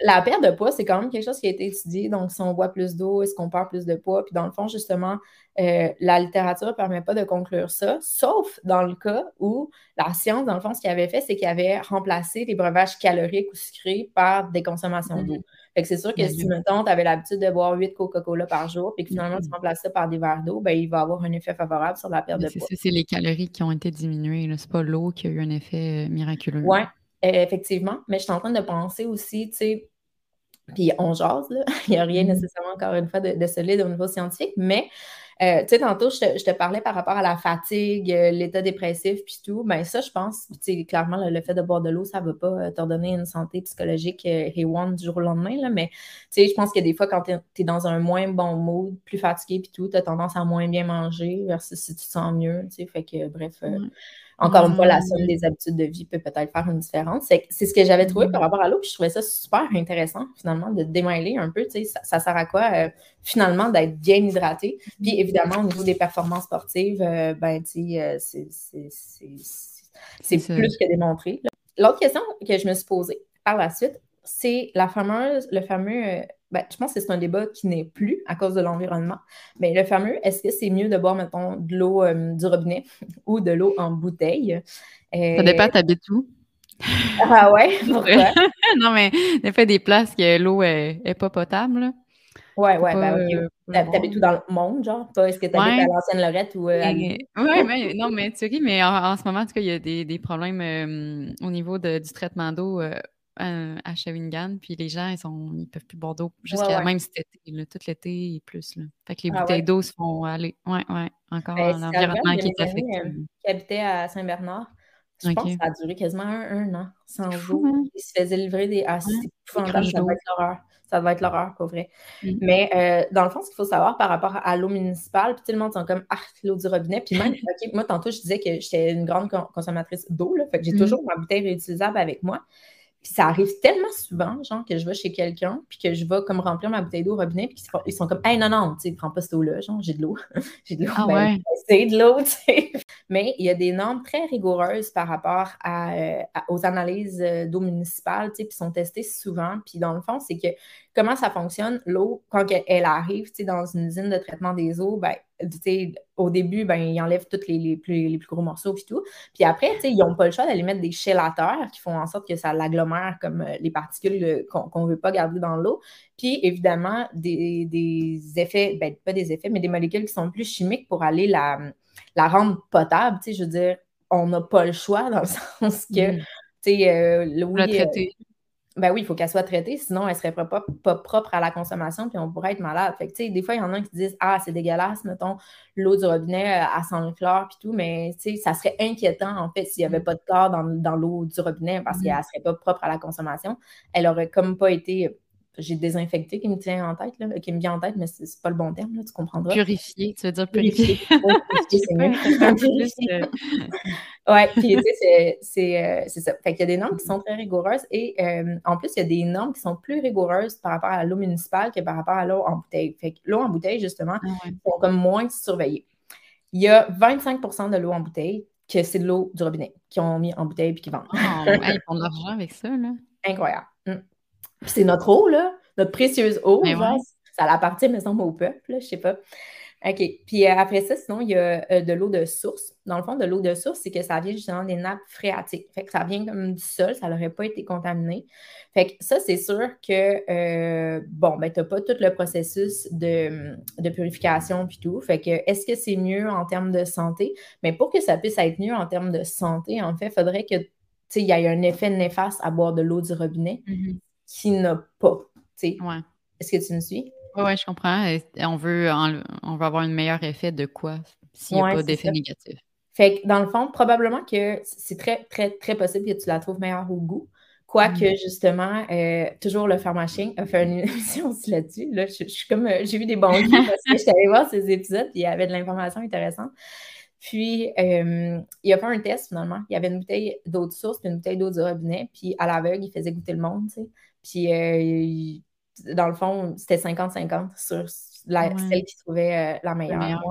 la perte de poids, c'est quand même quelque chose qui a été étudié. Donc, si on boit plus d'eau, est-ce qu'on perd plus de poids? Puis dans le fond, justement, euh, la littérature ne permet pas de conclure ça, sauf dans le cas où la science, dans le fond, ce qu'il avait fait, c'est qu'il avait remplacé les breuvages caloriques ou sucrés par des consommations d'eau. Fait que c'est sûr que si, mettons, tu avais l'habitude de boire 8 Coca-Cola par jour, puis que finalement, tu remplaces ça par des verres d'eau, ben, il va avoir un effet favorable sur la perte de poids. C'est les calories qui ont été diminuées. C'est pas l'eau qui a eu un effet euh, miraculeux. Oui, effectivement. Mais je suis en train de penser aussi, tu sais, puis on jase, là. il n'y a rien mm-hmm. nécessairement, encore une fois, de, de solide au niveau scientifique, mais euh, tu sais, tantôt, je te, parlais par rapport à la fatigue, euh, l'état dépressif, puis tout. Ben ça, je pense, clairement, le, fait de boire de l'eau, ça ne va pas euh, te donner une santé psychologique one du jour au lendemain, là, mais tu sais, je pense que des fois, quand tu es, dans un moins bon mood, plus fatigué, puis tout, tu as tendance à moins bien manger versus si tu te sens mieux, fait que, bref... Encore une fois, la somme des habitudes de vie peut peut-être faire une différence. C'est ce que j'avais trouvé par rapport à l'eau, puis je trouvais ça super intéressant, finalement, de démêler un peu. Ça, ça sert à quoi, euh, finalement, d'être bien hydraté? Puis évidemment, au niveau des performances sportives, euh, ben, euh, c'est plus que démontré. L'autre question que je me suis posée par la suite, c'est la fameuse, le fameux ben, je pense que c'est un débat qui n'est plus à cause de l'environnement. Mais le fameux, est-ce que c'est mieux de boire, mettons, de l'eau euh, du robinet ou de l'eau en bouteille? Euh... Ça dépend, t'habites où? Ah ouais? Pourquoi? non, mais des fois, des places que l'eau est, pas potable. Là. Ouais, ouais, ben ok. T'habites où dans le monde, genre? Pas est-ce que t'habites à l'ancienne Lorette ou euh, à Oui, mais non, mais tu ris, mais en, ce moment, en tout cas, il y a des, des problèmes euh, au niveau de, du traitement d'eau à Shawinigan, puis les gens, ils sont ils peuvent plus boire d'eau jusqu'à même cet été, tout l'été et plus. Là. Fait que les ah bouteilles d'eau se font aller. Ouais, ouais, encore ben, l'environnement qui est affecté. Euh, qui habitait à Saint-Bernard. Je pense que ça a duré quasiment un, an, sans eau. Hein? Ils se faisaient livrer des acides. ça va être l'horreur. Ça va être l'horreur, pour vrai. Mmh. Mais euh, dans le fond, ce qu'il faut savoir par rapport à l'eau municipale, puis tout le monde sont comme, ah, l'eau du robinet. Puis même, moi, tantôt, je disais que j'étais une grande consommatrice d'eau, fait que j'ai mmh. toujours ma bouteille réutilisable avec moi. Puis ça arrive tellement souvent, genre, que je vais chez quelqu'un, puis que je vais comme remplir ma bouteille d'eau au robinet, puis ils sont comme, hey, non, non, tu sais, prends pas cette eau-là, genre, j'ai de l'eau. j'ai de l'eau. Ah ben, C'est de l'eau, tu sais. Mais il y a des normes très rigoureuses par rapport à, euh, aux analyses euh, d'eau municipale, tu sais, puis sont testées souvent. Puis dans le fond, c'est que comment ça fonctionne, l'eau, quand elle arrive, tu sais, dans une usine de traitement des eaux, ben, au début, ben, ils enlèvent tous les, plus, les plus gros morceaux et tout. Puis après, ils n'ont pas le choix d'aller mettre des chélateurs qui font en sorte que ça l'agglomère comme euh, les particules euh, qu'on ne veut pas garder dans l'eau. Puis évidemment, des, effets, ben, pas des effets, mais des molécules qui sont plus chimiques pour aller la, la rendre potable. Je veux dire, on n'a pas le choix dans le sens que, mmh. tu sais, euh, ben oui, il faut qu'elle soit traitée, sinon elle ne serait pas, pas, propre à la consommation, puis on pourrait être malade. Fait que, des fois, il y en a qui disent Ah, c'est dégueulasse, mettons, l'eau du robinet à euh, sent le chlore, puis tout, mais ça serait inquiétant, en fait, s'il n'y avait mm. pas de chlore dans, l'eau du robinet parce qu'elle ne mm. serait pas propre à la consommation. Elle aurait comme pas été j'ai désinfecté qui me tient en tête, là, qui me vient en tête, mais c'est pas le bon terme, là, tu comprendras. Purifié, tu veux dire purifié. purifié, c'est mieux. Euh, ouais, puis tu sais, c'est ça. Fait qu'il y a des normes qui sont très rigoureuses et euh, en plus, il y a des normes qui sont plus rigoureuses par rapport à l'eau municipale que par rapport à l'eau en bouteille. Fait que l'eau en bouteille, justement, ah sont comme moins surveillées. Il y a 25% de l'eau en bouteille que c'est de l'eau du robinet qu'ils ont mis en bouteille puis qui vendent. Oh, ils font de l'argent avec ça, là. Incroyable. Mm c'est notre eau, là, notre précieuse eau. Ça appartient, mais semble, au peuple, là, je sais pas. OK. Puis euh, après ça, sinon, il y a euh, de l'eau de source. Dans le fond, de l'eau de source, c'est que ça vient justement des nappes phréatiques. Fait que ça vient comme du sol, ça n'aurait pas été contaminé. Fait que ça, c'est sûr que, euh, bon, ben, tu n'as pas tout le processus de, purification puis tout. Fait que, est-ce que c'est mieux en termes de santé? Mais pour que ça puisse être mieux en termes de santé, en fait, il faudrait que, il y ait un effet néfaste à boire de l'eau du robinet. Mm-hmm qui n'a pas. Ouais. Est-ce que tu me suis? Oui, ouais, je comprends. on, veut on veut avoir un meilleur effet de quoi s'il n'y a pas d'effet négatif. Fait que dans le fond, probablement que c'est très, très, très possible que tu la trouves meilleure au goût. Quoique, mm. justement, euh, toujours le pharmacien a fait une émission aussi là-dessus. Là, je, suis comme, euh, j'ai vu des bons livres parce que j'étais allée voir ces épisodes, et il y avait de l'information intéressante. Puis, euh, il a fait un test finalement. Il y avait une bouteille d'eau de source, puis une bouteille d'eau du robinet, puis à l'aveugle, il faisait goûter le monde, tu sais. Puis, euh, dans le fond, c'était 50-50 sur la, celle qui trouvait euh, la meilleure.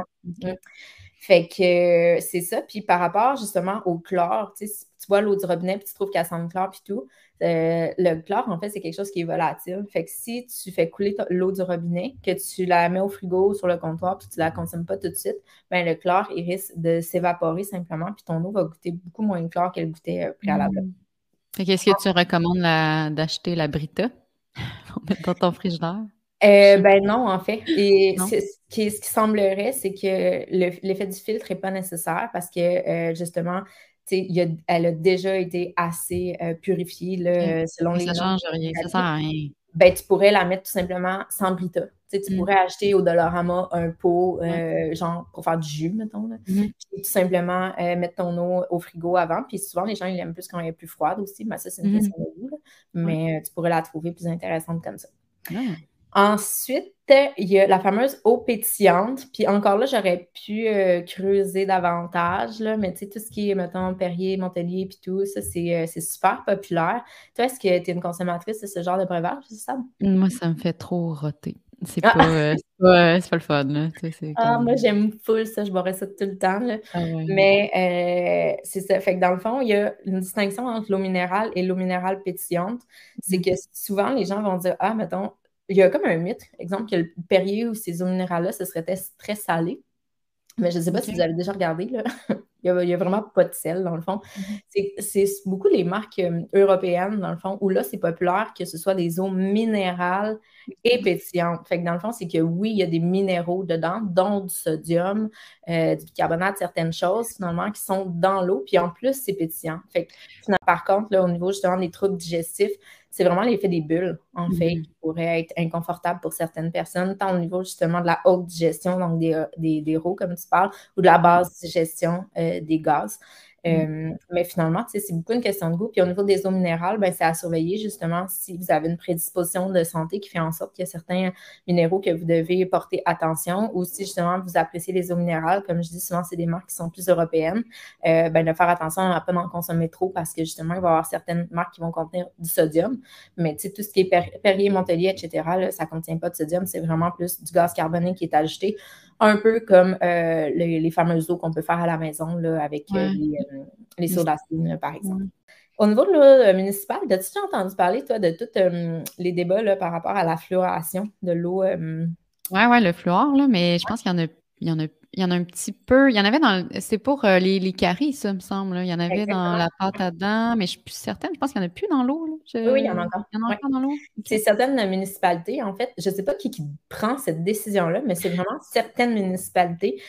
Fait que euh, c'est ça. Puis par rapport justement au chlore, tu sais, tu bois l'eau du robinet puis tu trouves qu'elle sent le chlore puis tout, le chlore, en fait, c'est quelque chose qui est volatile. Fait que si tu fais couler l'eau du robinet, que tu la mets au frigo sur le comptoir puis tu la consommes pas tout de suite, ben le chlore, il risque de s'évaporer simplement puis ton eau va goûter beaucoup moins de chlore qu'elle goûtait préalablement. Mmh. Qu'est-ce que tu recommandes d'acheter la Brita? Pour mettre dans ton frigidaire? Euh, ben non, en fait. Et ce, qui, semblerait, c'est que l'effet du filtre n'est pas nécessaire parce que euh, justement, elle a déjà été assez euh, purifiée là, selon les Ça ne change rien, ça sert à rien. Ben, tu pourrais la mettre tout simplement sans Brita tu mm. pourrais acheter au Dollarama un pot, euh, genre pour faire du jus, mettons. Mm-hmm. Puis tout simplement euh, mettre ton eau au frigo avant. Puis souvent, les gens, ils aiment plus quand elle est plus froide aussi. Mais ça, c'est une mm-hmm. question de goût. Mais euh, tu pourrais la trouver plus intéressante comme ça. Ensuite, il y a la fameuse eau pétillante. Puis encore là, j'aurais pu creuser davantage, là, mais tu sais, tout ce qui est, mettons, Perrier, Montelier, puis tout, ça, c'est super populaire. Toi, est-ce que tu es une consommatrice de ce genre de breuvage, c'est ça? Moi, ça me fait trop roter. C'est ah! pas, euh, pas, pas, le fun. Là. Ah, moi, j'aime full ça. Je boirais ça tout le temps. Là. Ah Mais euh, c'est ça. Fait que dans le fond, il y a une distinction entre l'eau minérale et l'eau minérale pétillante. C'est mmh. que souvent, les gens vont dire Ah, mettons, il y a comme un mythe, exemple, que le Perrier ou ces eaux minérales-là, ce serait très salé. Mais je ne sais pas si vous avez déjà regardé. Là. il n'y a, vraiment pas de sel, dans le fond. Mm-hmm. C'est beaucoup les marques euh, européennes, dans le fond, où là, c'est populaire que ce soit des eaux minérales et pétillantes. Fait que dans le fond, c'est que oui, il y a des minéraux dedans, dont du sodium, euh, du bicarbonate, certaines choses, finalement, qui sont dans l'eau. Puis en plus, c'est pétillant. Fait que, par contre, là, au niveau justement des troubles digestifs, c'est vraiment l'effet des bulles, en fait, mm-hmm. qui pourrait être inconfortable pour certaines personnes, tant au niveau justement de la haute digestion, donc des, euh, des, des comme tu parles, ou de la basse digestion euh, des gaz. Mm. mais finalement, c'est beaucoup une question de goût. Puis au niveau des eaux minérales, ben, c'est à surveiller justement si vous avez une prédisposition de santé qui fait en sorte qu'il y a certains minéraux que vous devez porter attention ou si justement vous appréciez les eaux minérales, comme je dis souvent, c'est des marques qui sont plus européennes, ben, de faire attention à ne pas en consommer trop parce que justement, il va y avoir certaines marques qui vont contenir du sodium. Mais tout ce qui est Perrier, Montpellier, etc., ça ne contient pas de sodium. C'est vraiment plus du gaz carboné qui est ajouté, un peu comme euh, les, fameuses eaux qu'on peut faire à la maison là, avec euh, les, euh, les sodacines, par exemple. Au niveau de l'eau municipale, as-tu déjà entendu parler, toi, de tous les débats là, par rapport à la fluoration de l'eau? Oui, oui, le fluor, là, mais je pense qu'il y en a, il y en a il y en a un petit peu. Il y en avait dans. C'est pour euh, les, les caries, ça, me semble. Il y en avait dans la pâte à dents, mais je suis plus certaine. Je pense qu'il n'y en a plus dans l'eau. Oui, oui, il y en a encore. Il y en a encore dans l'eau. C'est certaines municipalités, en fait. Je ne sais pas qui, qui prend cette décision-là, mais c'est vraiment certaines municipalités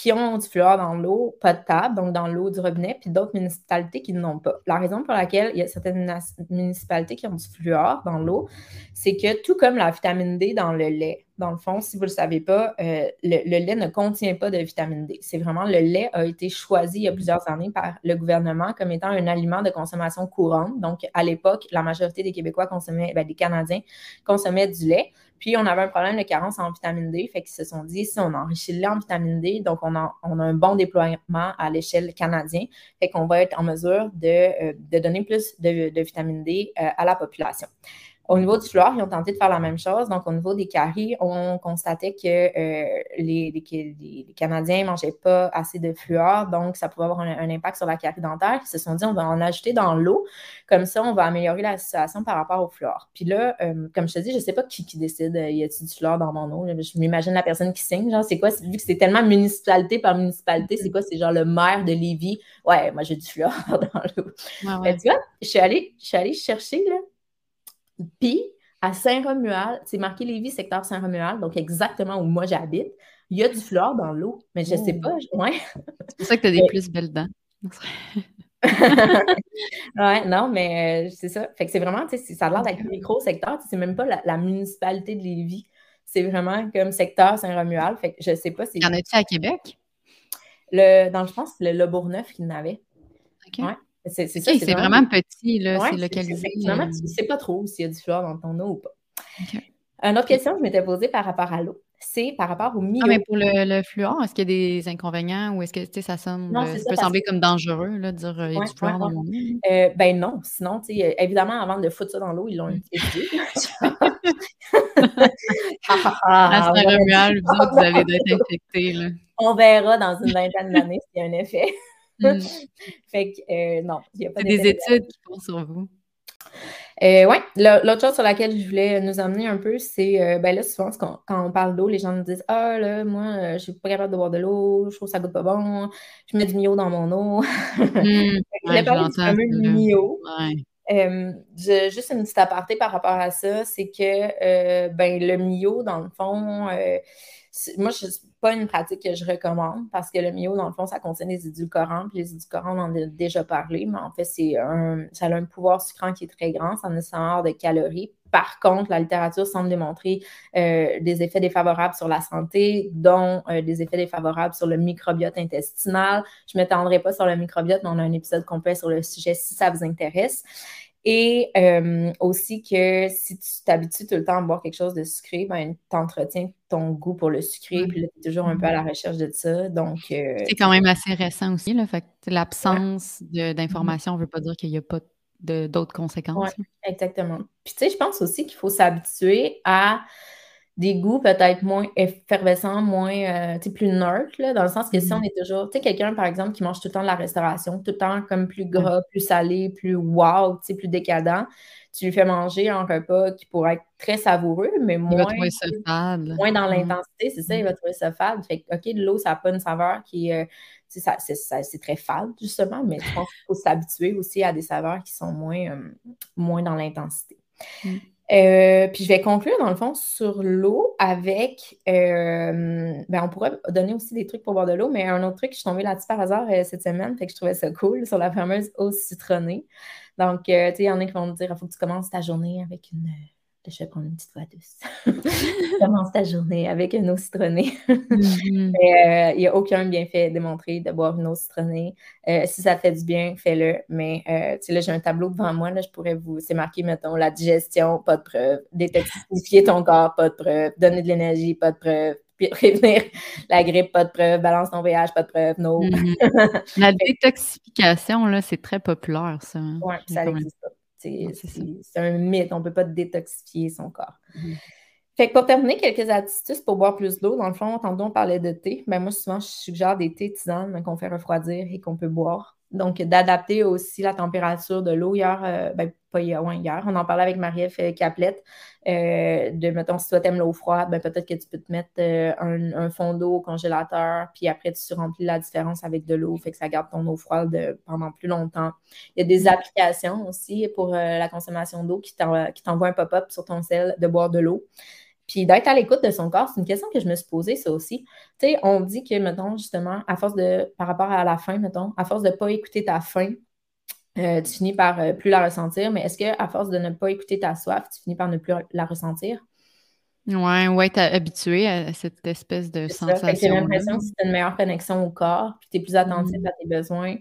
qui ont du fluor dans l'eau potable, donc dans l'eau du robinet, puis d'autres municipalités qui n'ont pas. La raison pour laquelle il y a certaines municipalités qui ont du fluor dans l'eau, c'est que tout comme la vitamine D dans le lait, dans le fond, si vous ne le savez pas, euh, le, lait ne contient pas de vitamine D. C'est vraiment le lait a été choisi il y a plusieurs années par le gouvernement comme étant un aliment de consommation courante. Donc, à l'époque, la majorité des Québécois consommaient, ben, des Canadiens consommaient du lait. Puis, on avait un problème de carence en vitamine D. Fait qu'ils se sont dit, si on enrichit le en vitamine D, donc on a, un bon déploiement à l'échelle canadienne, fait qu'on va être en mesure de, euh, donner plus de, de vitamine D euh, à la population. Au niveau du fluor, ils ont tenté de faire la même chose. Donc, au niveau des caries, on constatait que euh, les, les, Canadiens ne mangeaient pas assez de fluor, donc ça pouvait avoir un, impact sur la carie dentaire. Ils se sont dit, on va en ajouter dans l'eau. Comme ça, on va améliorer la situation par rapport au fluor. Puis là, euh, comme je te dis, je ne sais pas qui, qui décide, euh, y a-t-il du fluor dans mon eau? Je m'imagine la personne qui signe. Genre, c'est quoi? Vu que c'est tellement municipalité par municipalité, c'est quoi? C'est genre le maire de Lévis? Ouais, moi, j'ai du fluor dans l'eau. tu vois, je suis allée, je suis allée chercher, là puis, à Saint-Romuald, c'est marqué Lévis, secteur Saint-Romuald, donc exactement où moi j'habite. Il y a du fluor dans l'eau, mais je ne sais pas. Ouais. C'est pour ça que tu as des plus belles dents. ouais, non, mais euh, c'est ça. Fait que c'est vraiment, tu sais, ça a l'air d'être un micro-secteur. C'est même pas la, municipalité de Lévis. C'est vraiment comme secteur Saint-Romuald. Fait que je sais pas si. Y en a-tu à Québec? Le, dans, je pense, le Le Bourgneuf qui n'avait. OK. Ouais. C'est vraiment, petit, là, c'est localisé. Vraiment, tu ne sais pas trop s'il y a du fluor dans ton eau ou pas. Une autre question que je m'étais posée par rapport à l'eau, c'est par rapport au milieu. Ah, mais pour le, le fluor, est-ce qu'il y a des inconvénients ou est-ce que ça, semble, non, ça, peut sembler comme dangereux là, de dire euh, il y a du fluor dans mon eau? Euh, ben non, sinon, évidemment, avant de foutre ça dans l'eau, ils l'ont utilisé. ah, vous allez être infecté. On verra dans une vingtaine d'années s'il y a un effet. Mm. fait que euh, non, il n'y a pas des études qui font sur vous. Euh, oui, l'autre chose sur laquelle je voulais nous emmener un peu, c'est, euh, ben là, souvent, quand, on parle d'eau, les gens nous disent Ah, là, moi, je suis pas capable de boire de l'eau, je trouve que ça goûte pas bon, je mets du mio dans mon eau. Mm, je parler du fameux mio. juste une petite aparté par rapport à ça, c'est que ben, le mio, dans le fond, moi, je suis pas une pratique que je recommande parce que le mio, dans le fond, ça contient des édulcorants. Puis les édulcorants, on en a déjà parlé, mais en fait, c'est un, ça a un pouvoir sucrant qui est très grand, ça ne sort de calories. Par contre, la littérature semble démontrer euh, des effets défavorables sur la santé, dont euh, des effets défavorables sur le microbiote intestinal. Je ne m'étendrai pas sur le microbiote, mais on a un épisode complet sur le sujet si ça vous intéresse. Et euh, aussi que si tu t'habitues tout le temps à boire quelque chose de sucré, ben, tu entretiens ton goût pour le sucré, puis là, tu es toujours un peu à la recherche de ça. Donc, euh, c'est quand même assez récent aussi. Là, fait l'absence d'informations ne veut pas dire qu'il n'y a pas d'autres conséquences. exactement. Puis tu sais, je pense aussi qu'il faut s'habituer à des goûts peut-être moins effervescents, moins, euh, plus neutres, là, dans le sens que si on mm-hmm. est toujours, tu sais, quelqu'un, par exemple, qui mange tout le temps de la restauration, tout le temps comme plus gras, plus salé, plus wow, tu sais, plus décadent, tu lui fais manger un repas qui pourrait être très savoureux, mais moins, moins dans mm-hmm. l'intensité, c'est ça, il va trouver ça fade. Fait que, OK, de l'eau, ça n'a pas une saveur qui euh, c'est très fade, justement, mais je pense qu'il faut s'habituer aussi à des saveurs qui sont moins, euh, moins dans l'intensité. Mm. Euh, puis je vais conclure dans le fond sur l'eau avec, euh, ben on pourrait donner aussi des trucs pour boire de l'eau, mais un autre truc, je suis tombée là-dessus par hasard euh, cette semaine, fait que je trouvais ça cool sur la fameuse eau citronnée. Donc, tu sais, il y en a qui vont me dire, il faut que tu commences ta journée avec une, je vais prendre une petite voix douce. Commence ta journée avec une eau citronnée. Mm-hmm. Euh, il n'y a aucun bienfait démontré de boire une eau citronnée. Euh, si ça fait du bien, fais-le. Mais euh, là, j'ai un tableau devant moi, là, je pourrais vous. C'est marqué, mettons, la digestion, pas de preuve. Détoxifier ton corps, pas de preuve. Donner de l'énergie, pas de preuve prévenir la grippe, pas de preuve, balance ton VH, pas de preuve, no. Mm-hmm. La détoxification, là, c'est très populaire, ça. Hein. Oui, ça n'existe pas. C'est un mythe, on ne peut pas détoxifier son corps. Mm-hmm. Fait que pour terminer, quelques astuces pour boire plus d'eau. Dans le fond, tantôt on parlait de thé. Ben moi, souvent, je suggère des thés tisanes qu'on fait refroidir et qu'on peut boire. Donc, d'adapter aussi la température de l'eau. Hier, euh, ben, pas hier, hier, on en parlait avec Marie-Ève Caplette, euh, de, mettons, si toi t'aimes l'eau froide, ben, peut-être que tu peux te mettre euh, un, fond d'eau au congélateur, puis après, tu remplis la différence avec de l'eau, fait que ça garde ton eau froide pendant plus longtemps. Il y a des mm. applications aussi pour la consommation d'eau qui t'envoient un pop-up sur ton sel de boire de l'eau. Puis d'être à l'écoute de son corps, c'est une question que je me suis posée, ça aussi. Tu sais, on dit que, mettons, justement, à force de, par rapport à la faim, mettons, à force de ne pas écouter ta faim, euh, tu finis par euh, plus la ressentir. Mais est-ce qu'à force de ne pas écouter ta soif, tu finis par ne plus la ressentir? Ouais, ouais, t'es habitué à cette espèce de sensation. J'ai l'impression que c'est une meilleure connexion au corps, puis tu es plus attentif mmh. à tes besoins.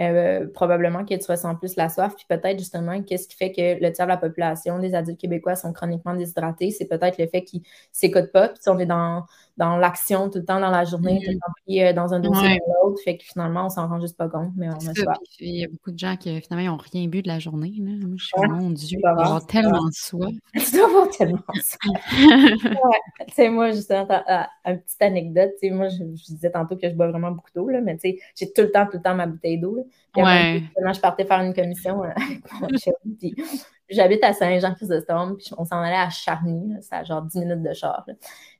Euh, probablement que tu ressens plus la soif, puis peut-être justement, qu'est-ce qui fait que le tiers de la population, des adultes québécois sont chroniquement déshydratés, c'est peut-être le fait qu'ils ne s'écoutent pas, puis on est dans, dans l'action tout le temps dans la journée, tout le temps pris euh, dans un dossier ou l'autre, fait que finalement, on s'en rend juste pas compte, mais on a soif. Il y a beaucoup de gens qui finalement n'ont rien bu de la journée. Là. Moi, je suis, mon Dieu, avoir tellement soif. tu dois avoir tellement soif. ouais. Tu sais, moi, justement, une petite anecdote, tu sais, moi, je, disais tantôt que je bois vraiment beaucoup d'eau, mais tu sais, j'ai tout le temps, tout le temps ma bouteille d'eau. Ouais. je partais faire une commission euh, avec mon chef. Puis j'habite à Saint-Jean-Chrysostome, puis on s'en allait à Charny, c'est à genre 10 minutes de char.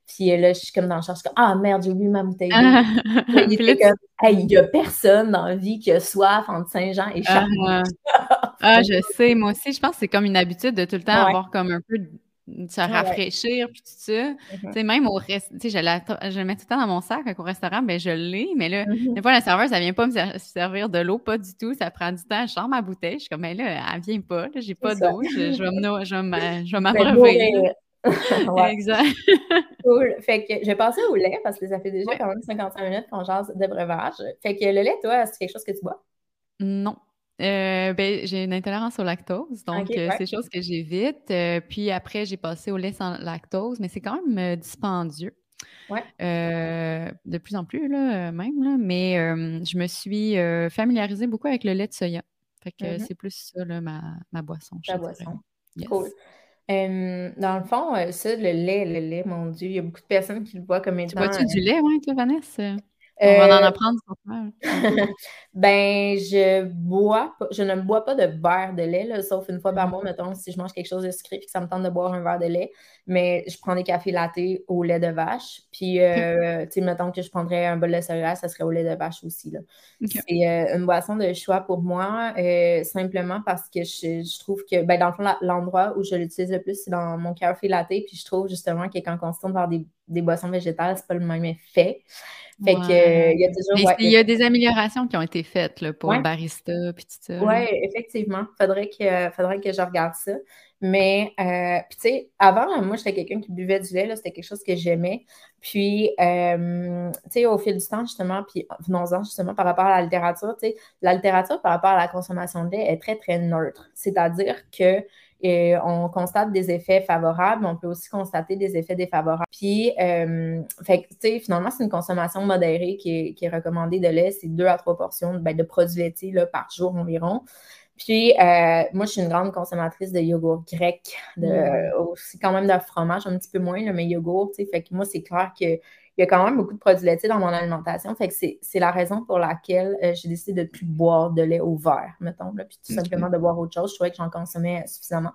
Puis euh, là, je suis comme dans le char, je suis comme Ah merde, j'ai oublié ma bouteille il était comme il n'y a personne dans la vie qui a soif entre Saint-Jean et. Ah, ah, je sais, moi aussi, je pense que c'est comme une habitude de tout le temps avoir comme un peu de se rafraîchir, puis tout ça. Mm-hmm. Tu sais, même au restaurant, tu sais, je, le mets tout le temps dans mon sac, au restaurant, ben je l'ai, mais là, mm-hmm. des fois, la serveuse, elle vient pas me servir de l'eau, pas du tout, ça prend du temps, je sors ma bouteille, je suis comme, mais là, elle vient pas, j'ai pas d'eau, je, je vais m'abreuver. Exact. cool. Fait que je vais passer au lait parce que ça fait déjà quand même 55 minutes qu'on jase de breuvage. Fait que le lait, toi, c'est quelque chose que tu bois? Non. Euh, ben, j'ai une intolérance au lactose, donc euh, c'est chose que j'évite. Euh, puis après, j'ai passé au lait sans lactose, mais c'est quand même dispendieux. Ouais. de plus en plus, là, même. Là, mais je me suis familiarisée beaucoup avec le lait de soya. Fait que mm-hmm. c'est plus ça, là, ma, ma boisson. Ta boisson. Cool. Dans le fond, ça, le lait, le lait, mon Dieu, il y a beaucoup de personnes qui le voient comme étant. Tu bois-tu du lait, ouais, toi, Vanessa? On va en euh, apprendre sur ben, je bois je ne bois pas de verre de lait, sauf une fois par mois, mettons, si je mange quelque chose de sucré et que ça me tente de boire un verre de lait. Mais je prends des cafés latés au lait de vache. Puis, euh, tu sais, mettons que je prendrais un bol de céréales, ça serait au lait de vache aussi. C'est euh, une boisson de choix pour moi, simplement parce que je, trouve que, ben, dans le fond, l'endroit où je l'utilise le plus, c'est dans mon café laté. Puis, je trouve justement que quand on se tourne vers des, des boissons végétales, c'est pas le même effet. Fait que, il y a toujours. il y a des améliorations qui ont été faites là, pour le barista puis tout ça. Oui, effectivement. Faudrait que, faudrait que je regarde ça. Mais, euh, puis tu sais, avant, moi, j'étais quelqu'un qui buvait du lait, c'était quelque chose que j'aimais. Puis, euh, tu sais, au fil du temps, justement, puis venons-en justement par rapport à la littérature, tu sais, la littérature par rapport à la consommation de lait est très, très neutre. C'est-à-dire que et on constate des effets favorables, mais on peut aussi constater des effets défavorables. Puis, euh, fait tu sais, finalement, c'est une consommation modérée qui est, recommandée de lait. C'est deux à trois portions ben, de produits laitiers là, par jour environ. Puis, euh, moi, je suis une grande consommatrice de yogourt grec, de, mm. aussi quand même de fromage, un petit peu moins, mais yogourt, tu sais. Fait que moi, c'est clair que il y a quand même beaucoup de produits laitiers dans mon alimentation. Fait que c'est la raison pour laquelle euh, j'ai décidé de ne plus boire de lait au verre, mettons, puis tout simplement de boire autre chose. Je trouvais que j'en consommais suffisamment.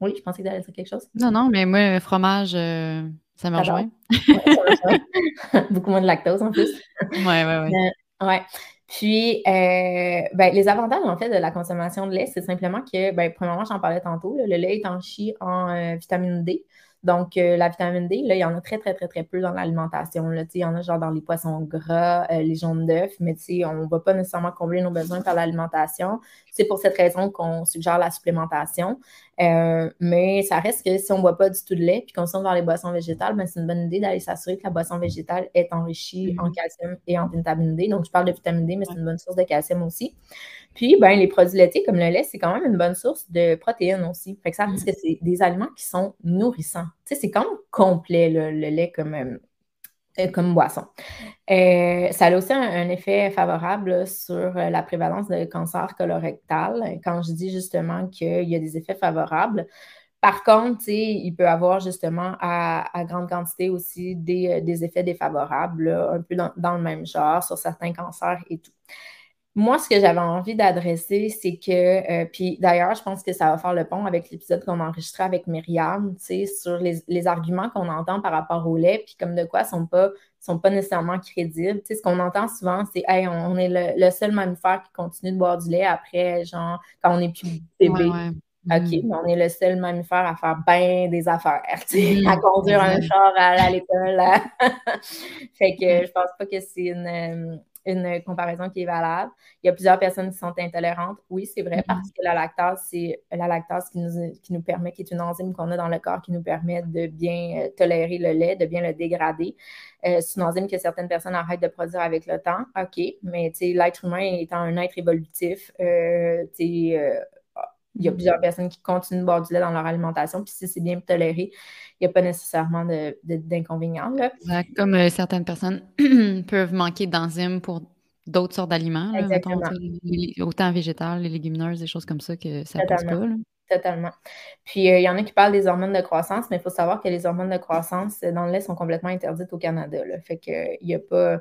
Oui, je pensais que tu allais dire quelque chose. Non, non, mais moi, fromage, euh, ça me rejoint. beaucoup moins de lactose en plus. Oui, oui, oui. ouais. Puis, euh, ben, les avantages, en fait, de la consommation de lait, c'est simplement que, ben, premièrement, j'en parlais tantôt, le lait est enrichi en vitamine D. Donc, la vitamine D, là, il y en a très, très, très, très peu dans l'alimentation. Il y en a genre dans les poissons gras, les jaunes d'œufs, mais on ne va pas nécessairement combler nos besoins par l'alimentation. C'est pour cette raison qu'on suggère la supplémentation. mais ça reste que si on ne boit pas du tout de lait puis qu'on se vers les boissons végétales, ben, c'est une bonne idée d'aller s'assurer que la boisson végétale est enrichie en mm-hmm. calcium et en vitamine D. Donc, je parle de vitamine D, mais c'est une bonne source de calcium aussi. Puis, ben, les produits laitiers comme le lait, c'est quand même une bonne source de protéines aussi. Fait que ça reste mm. que c'est des aliments qui sont nourrissants. Tu sais, c'est quand même complet, le lait comme, euh, euh, comme boisson. Euh, ça a aussi un, effet favorable sur la prévalence de cancer colorectal. Quand je dis justement qu'il y a des effets favorables, par contre, il peut avoir justement à, grande quantité aussi des, effets défavorables, un peu dans, le même genre sur certains cancers et tout. Moi, ce que j'avais envie d'adresser, c'est que, euh, puis d'ailleurs, je pense que ça va faire le pont avec l'épisode qu'on a enregistré avec Myriam, tu sais, sur les, arguments qu'on entend par rapport au lait, puis comme de quoi sont pas sont pas nécessairement crédibles. Tu sais, ce qu'on entend souvent, c'est Hey, on, est le, seul mammifère qui continue de boire du lait après, genre, quand on n'est plus bébé. OK, mm. mais on est le seul mammifère à faire bien des affaires, tu sais, mm. à conduire un char à, l'école. fait que je pense pas que c'est une, euh, une comparaison qui est valable. Il y a plusieurs personnes qui sont intolérantes. Oui, c'est vrai, parce que la lactase, c'est la lactase qui nous, qui nous permet, qui est une enzyme qu'on a dans le corps qui nous permet de bien euh, tolérer le lait, de bien le dégrader. Euh, c'est une enzyme que certaines personnes arrêtent de produire avec le temps. OK, mais l'être humain étant un être évolutif, euh, il y a plusieurs personnes qui continuent de boire du lait dans leur alimentation, puis si c'est bien toléré, il n'y a pas nécessairement d'inconvénients. Comme euh, certaines personnes peuvent manquer d'enzymes pour d'autres sortes d'aliments, autant végétal, les légumineuses, des choses comme ça que ça ne passe pas. Totalement. Puis, euh, il y en a qui parlent des hormones de croissance, mais il faut savoir que les hormones de croissance dans le lait sont complètement interdites au Canada. Là. Fait qu'il n'y a, pas,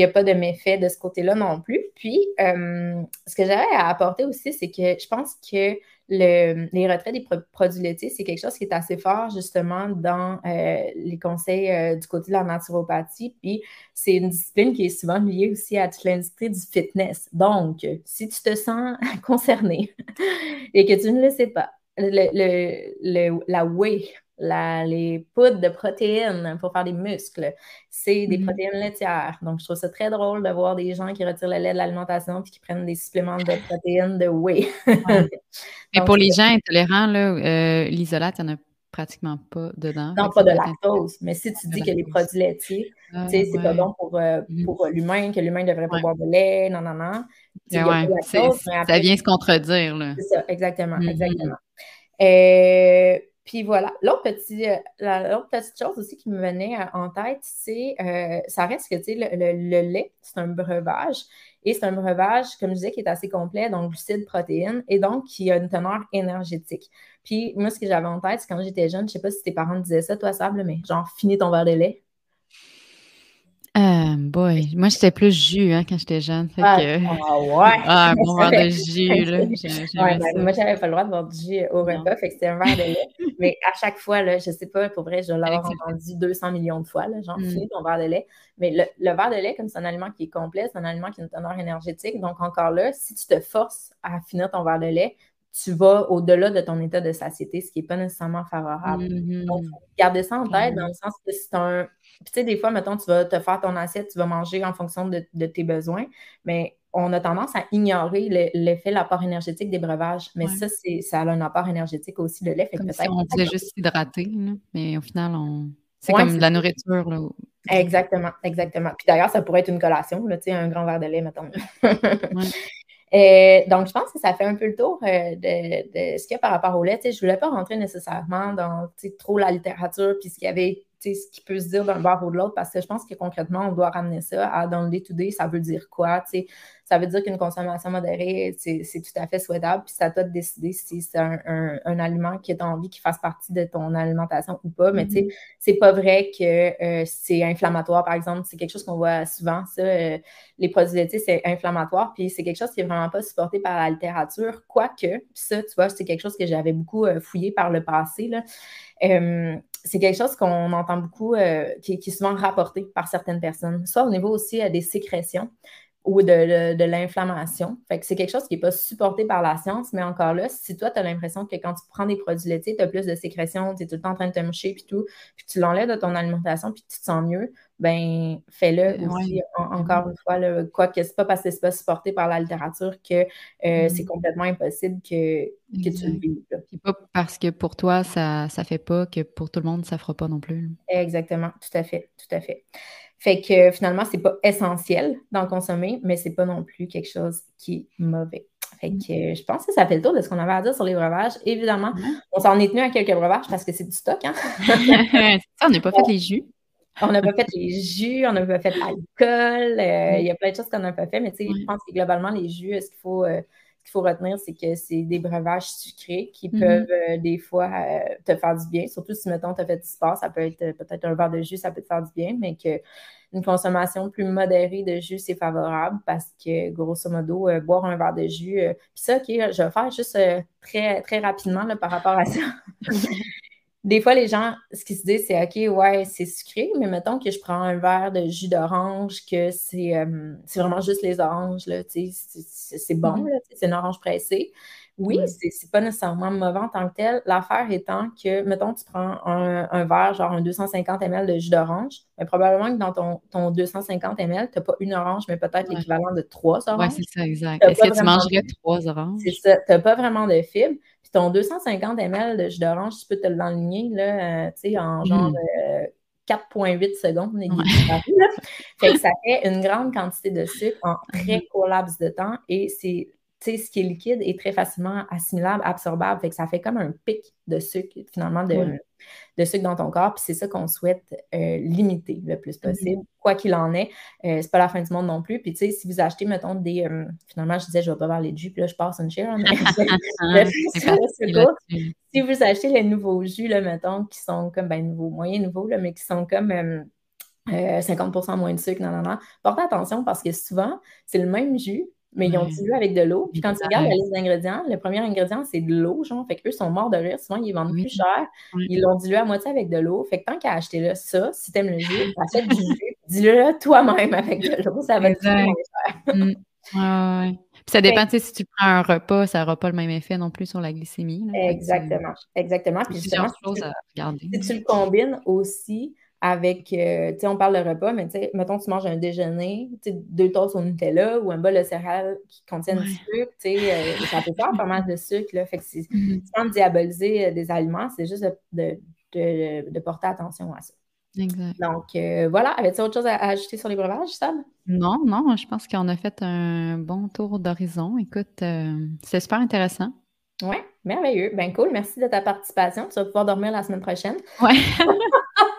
a pas de méfait de ce côté-là non plus. Puis, euh, ce que j'avais à apporter aussi, c'est que je pense que les retraits des produits laitiers, c'est quelque chose qui est assez fort justement dans euh, les conseils euh, du côté de la naturopathie. Puis c'est une discipline qui est souvent liée aussi à toute l'industrie du fitness. Donc, si tu te sens concerné et que tu ne le sais pas, la whey les poudres de protéines pour faire des muscles, c'est des mm-hmm. protéines laitières. Donc, je trouve ça très drôle de voir des gens qui retirent le lait de l'alimentation puis qui prennent des suppléments de protéines de whey. Mais pour les gens intolérants, euh, l'isolate, il n'y en a pratiquement pas dedans. Non, pas de lactose. Mais si tu dis que les produits laitiers, ah, c'est pas bon pour, euh, mm-hmm. pour l'humain, que l'humain devrait pas boire de lait, non, non, non. ça vient se contredire. C'est ça, exactement, mm-hmm. exactement. Euh, puis voilà, l'autre, petit, euh, petite chose aussi qui me venait euh, en tête, c'est, euh, ça reste que, tu sais, le, lait, c'est un breuvage. Et c'est un breuvage, comme je disais, qui est assez complet, donc glucides, protéines, et donc qui a une teneur énergétique. Puis moi, ce que j'avais en tête, c'est quand j'étais jeune, je sais pas si tes parents disaient ça, toi, Sable, mais genre, finis ton verre de lait. Euh, boy, moi j'étais plus jus hein, quand j'étais jeune. ah, que... ah ouais! Ah, un bon verre de jus, là. Ouais, ben, moi j'avais pas le droit de boire du jus au repas, fait que c'était un verre de lait. Mais à chaque fois, là, je sais pas, pour vrai, je l'ai entendu 200 millions de fois, là, genre, mmh. finis ton verre de lait. Mais le, le verre de lait, comme c'est un aliment qui est complet, c'est un aliment qui a une teneur énergétique. Donc encore là, si tu te forces à finir ton verre de lait, tu vas au-delà de ton état de satiété, ce qui n'est pas nécessairement favorable. Mm-hmm. Donc, garder ça en tête dans le sens que c'est un. Tu sais, des fois, mettons, tu vas te faire ton assiette, tu vas manger en fonction de, tes besoins, mais on a tendance à ignorer l'effet, l'apport énergétique des breuvages. Mais ça, ça a un apport énergétique aussi de lait. Comme si on faisait juste hydrater, mais au final, on... c'est comme de la nourriture. Là. Exactement, exactement. Puis d'ailleurs, ça pourrait être une collation, là, un grand verre de lait, mettons. Euh, donc, je pense que ça fait un peu le tour euh, de, ce qu'il y a par rapport au lait. je ne voulais pas rentrer nécessairement dans trop la littérature puis ce qu'il y avait ce qui peut se dire d'un bord ou de l'autre, parce que je pense que concrètement, on doit ramener ça à dans le day-to-day, ça veut dire quoi? Ça veut dire qu'une consommation modérée, c'est tout à fait souhaitable, puis ça toi de décider si c'est un, aliment qui est envie qu'il fasse partie de ton alimentation ou pas. Mais tu sais, mm-hmm. c'est pas vrai que euh, c'est inflammatoire, par exemple. C'est quelque chose qu'on voit souvent, ça. Euh, les produits laitiers, c'est inflammatoire, puis c'est quelque chose qui est vraiment pas supporté par la littérature, quoique, ça, tu vois, c'est quelque chose que j'avais beaucoup euh, fouillé par le passé, là c'est quelque chose qu'on entend beaucoup, euh, qui, est souvent rapporté par certaines personnes, soit au niveau aussi euh, des sécrétions. Ou de, de, l'inflammation. Fait que c'est quelque chose qui n'est pas supporté par la science, mais encore là, si toi, tu as l'impression que quand tu prends des produits laitiers, tu as plus de sécrétion, tu es le temps en train de te moucher, puis tout, puis tu l'enlèves de ton alimentation, puis tu te sens mieux, ben fais-le aussi, encore une fois, là, quoi que c'est pas parce que c'est pas supporté par la littérature que euh, mm-hmm. c'est complètement impossible que, que tu le vives. pas parce que pour toi, ça ne fait pas que pour tout le monde, ça fera pas non plus. Exactement, tout à fait, tout à fait. Fait que finalement, c'est pas essentiel d'en consommer, mais c'est pas non plus quelque chose qui est mauvais. Fait mm. que je pense que ça fait le tour de ce qu'on avait à dire sur les breuvages. Évidemment, on s'en est tenu à quelques breuvages parce que c'est du stock. Hein? ça, on n'a pas fait les jus. On n'a pas fait les jus, on n'a pas fait l'alcool. Euh, il y a plein de choses qu'on n'a pas fait, mais tu sais, je pense que globalement, les jus, ce qu'il faut, euh, faut retenir, c'est que c'est des breuvages sucrés qui mm-hmm. peuvent euh, des fois te faire du bien. Surtout si, mettons, tu as fait du sport, ça peut être peut-être un verre de jus, ça peut te faire du bien, mais que une consommation plus modérée de jus, c'est favorable parce que, grosso modo, boire un verre de jus, puis ça, OK, je vais faire juste très, très rapidement là, par rapport à ça. des fois, les gens, ce qu'ils se disent, c'est OK, ouais, c'est sucré, mais mettons que je prends un verre de jus d'orange, que c'est euh, vraiment juste les oranges, c'est bon, mm-hmm. c'est une orange pressée. Oui, c'est pas nécessairement mauvais en tant que tel. L'affaire étant que, mettons, tu prends un, verre, genre un 250 ml de jus d'orange, mais probablement que dans ton, ton 250 ml, tu n'as pas une orange, mais peut-être l'équivalent de trois oranges. Oui, c'est ça, exact. Est-ce que tu mangerais trois oranges? C'est ça. Tu n'as pas vraiment de fibres ton 250 ml de jus d'orange, tu peux te l'enligner là, euh, en genre 4,8 mm. euh, secondes. fait que ça fait une grande quantité de sucre en très court laps de temps et c'est ce qui est liquide est très facilement assimilable, absorbable. Fait que ça fait comme un pic de sucre, finalement, de, de sucre dans ton corps. Puis c'est ça qu'on souhaite euh, limiter le plus mm-hmm. possible. Quoi qu'il en est, euh, c'est pas la fin du monde non plus. Puis tu sais, si vous achetez, mettons, des. Euh, finalement, je disais, je vais pas parler de jus, puis là, je passe une share. si vous achetez les nouveaux jus, là, mettons, qui sont comme, ben, nouveaux, moyens nouveaux, là, mais qui sont comme. 50% moins de sucre, non, non, non. Portez attention parce que souvent, c'est le même jus, mais ils ont dilué avec de l'eau. Puis quand tu regardes la liste d'ingrédients, le premier ingrédient, c'est de l'eau, genre. Fait qu'eux sont morts de rire. Souvent, ils vendent plus cher. Ils l'ont dilué à moitié avec de l'eau. Fait que tant qu'à acheter là, ça, si t'aimes le jus, achète du jus, dis-le toi-même avec de l'eau. Ça va moins cher. Mm. ouais. Puis ça dépend, tu sais, si tu prends un repas, ça n'aura pas le même effet non plus sur la glycémie. exactement. Exactement. Puis justement, choses à regarder. si tu le combines aussi avec, euh, tu sais, on parle de repas, mais tu sais, mettons, tu manges un déjeuner, tu sais, deux tasses au Nutella ou un bol de céréales qui contiennent du sucre, tu sais, euh, ça peut faire pas mal de sucre, là. Fait que c'est, mm-hmm. sans diaboliser euh, des aliments, c'est juste de, de, de, porter attention à ça. Exact. Donc, voilà. Avais-tu autre chose à, ajouter sur les breuvages, Sam? Non, non, je pense qu'on a fait un bon tour d'horizon. Écoute, c'est super intéressant. Oui, merveilleux. Ben cool, merci de ta participation. Tu vas pouvoir dormir la semaine prochaine. Ouais.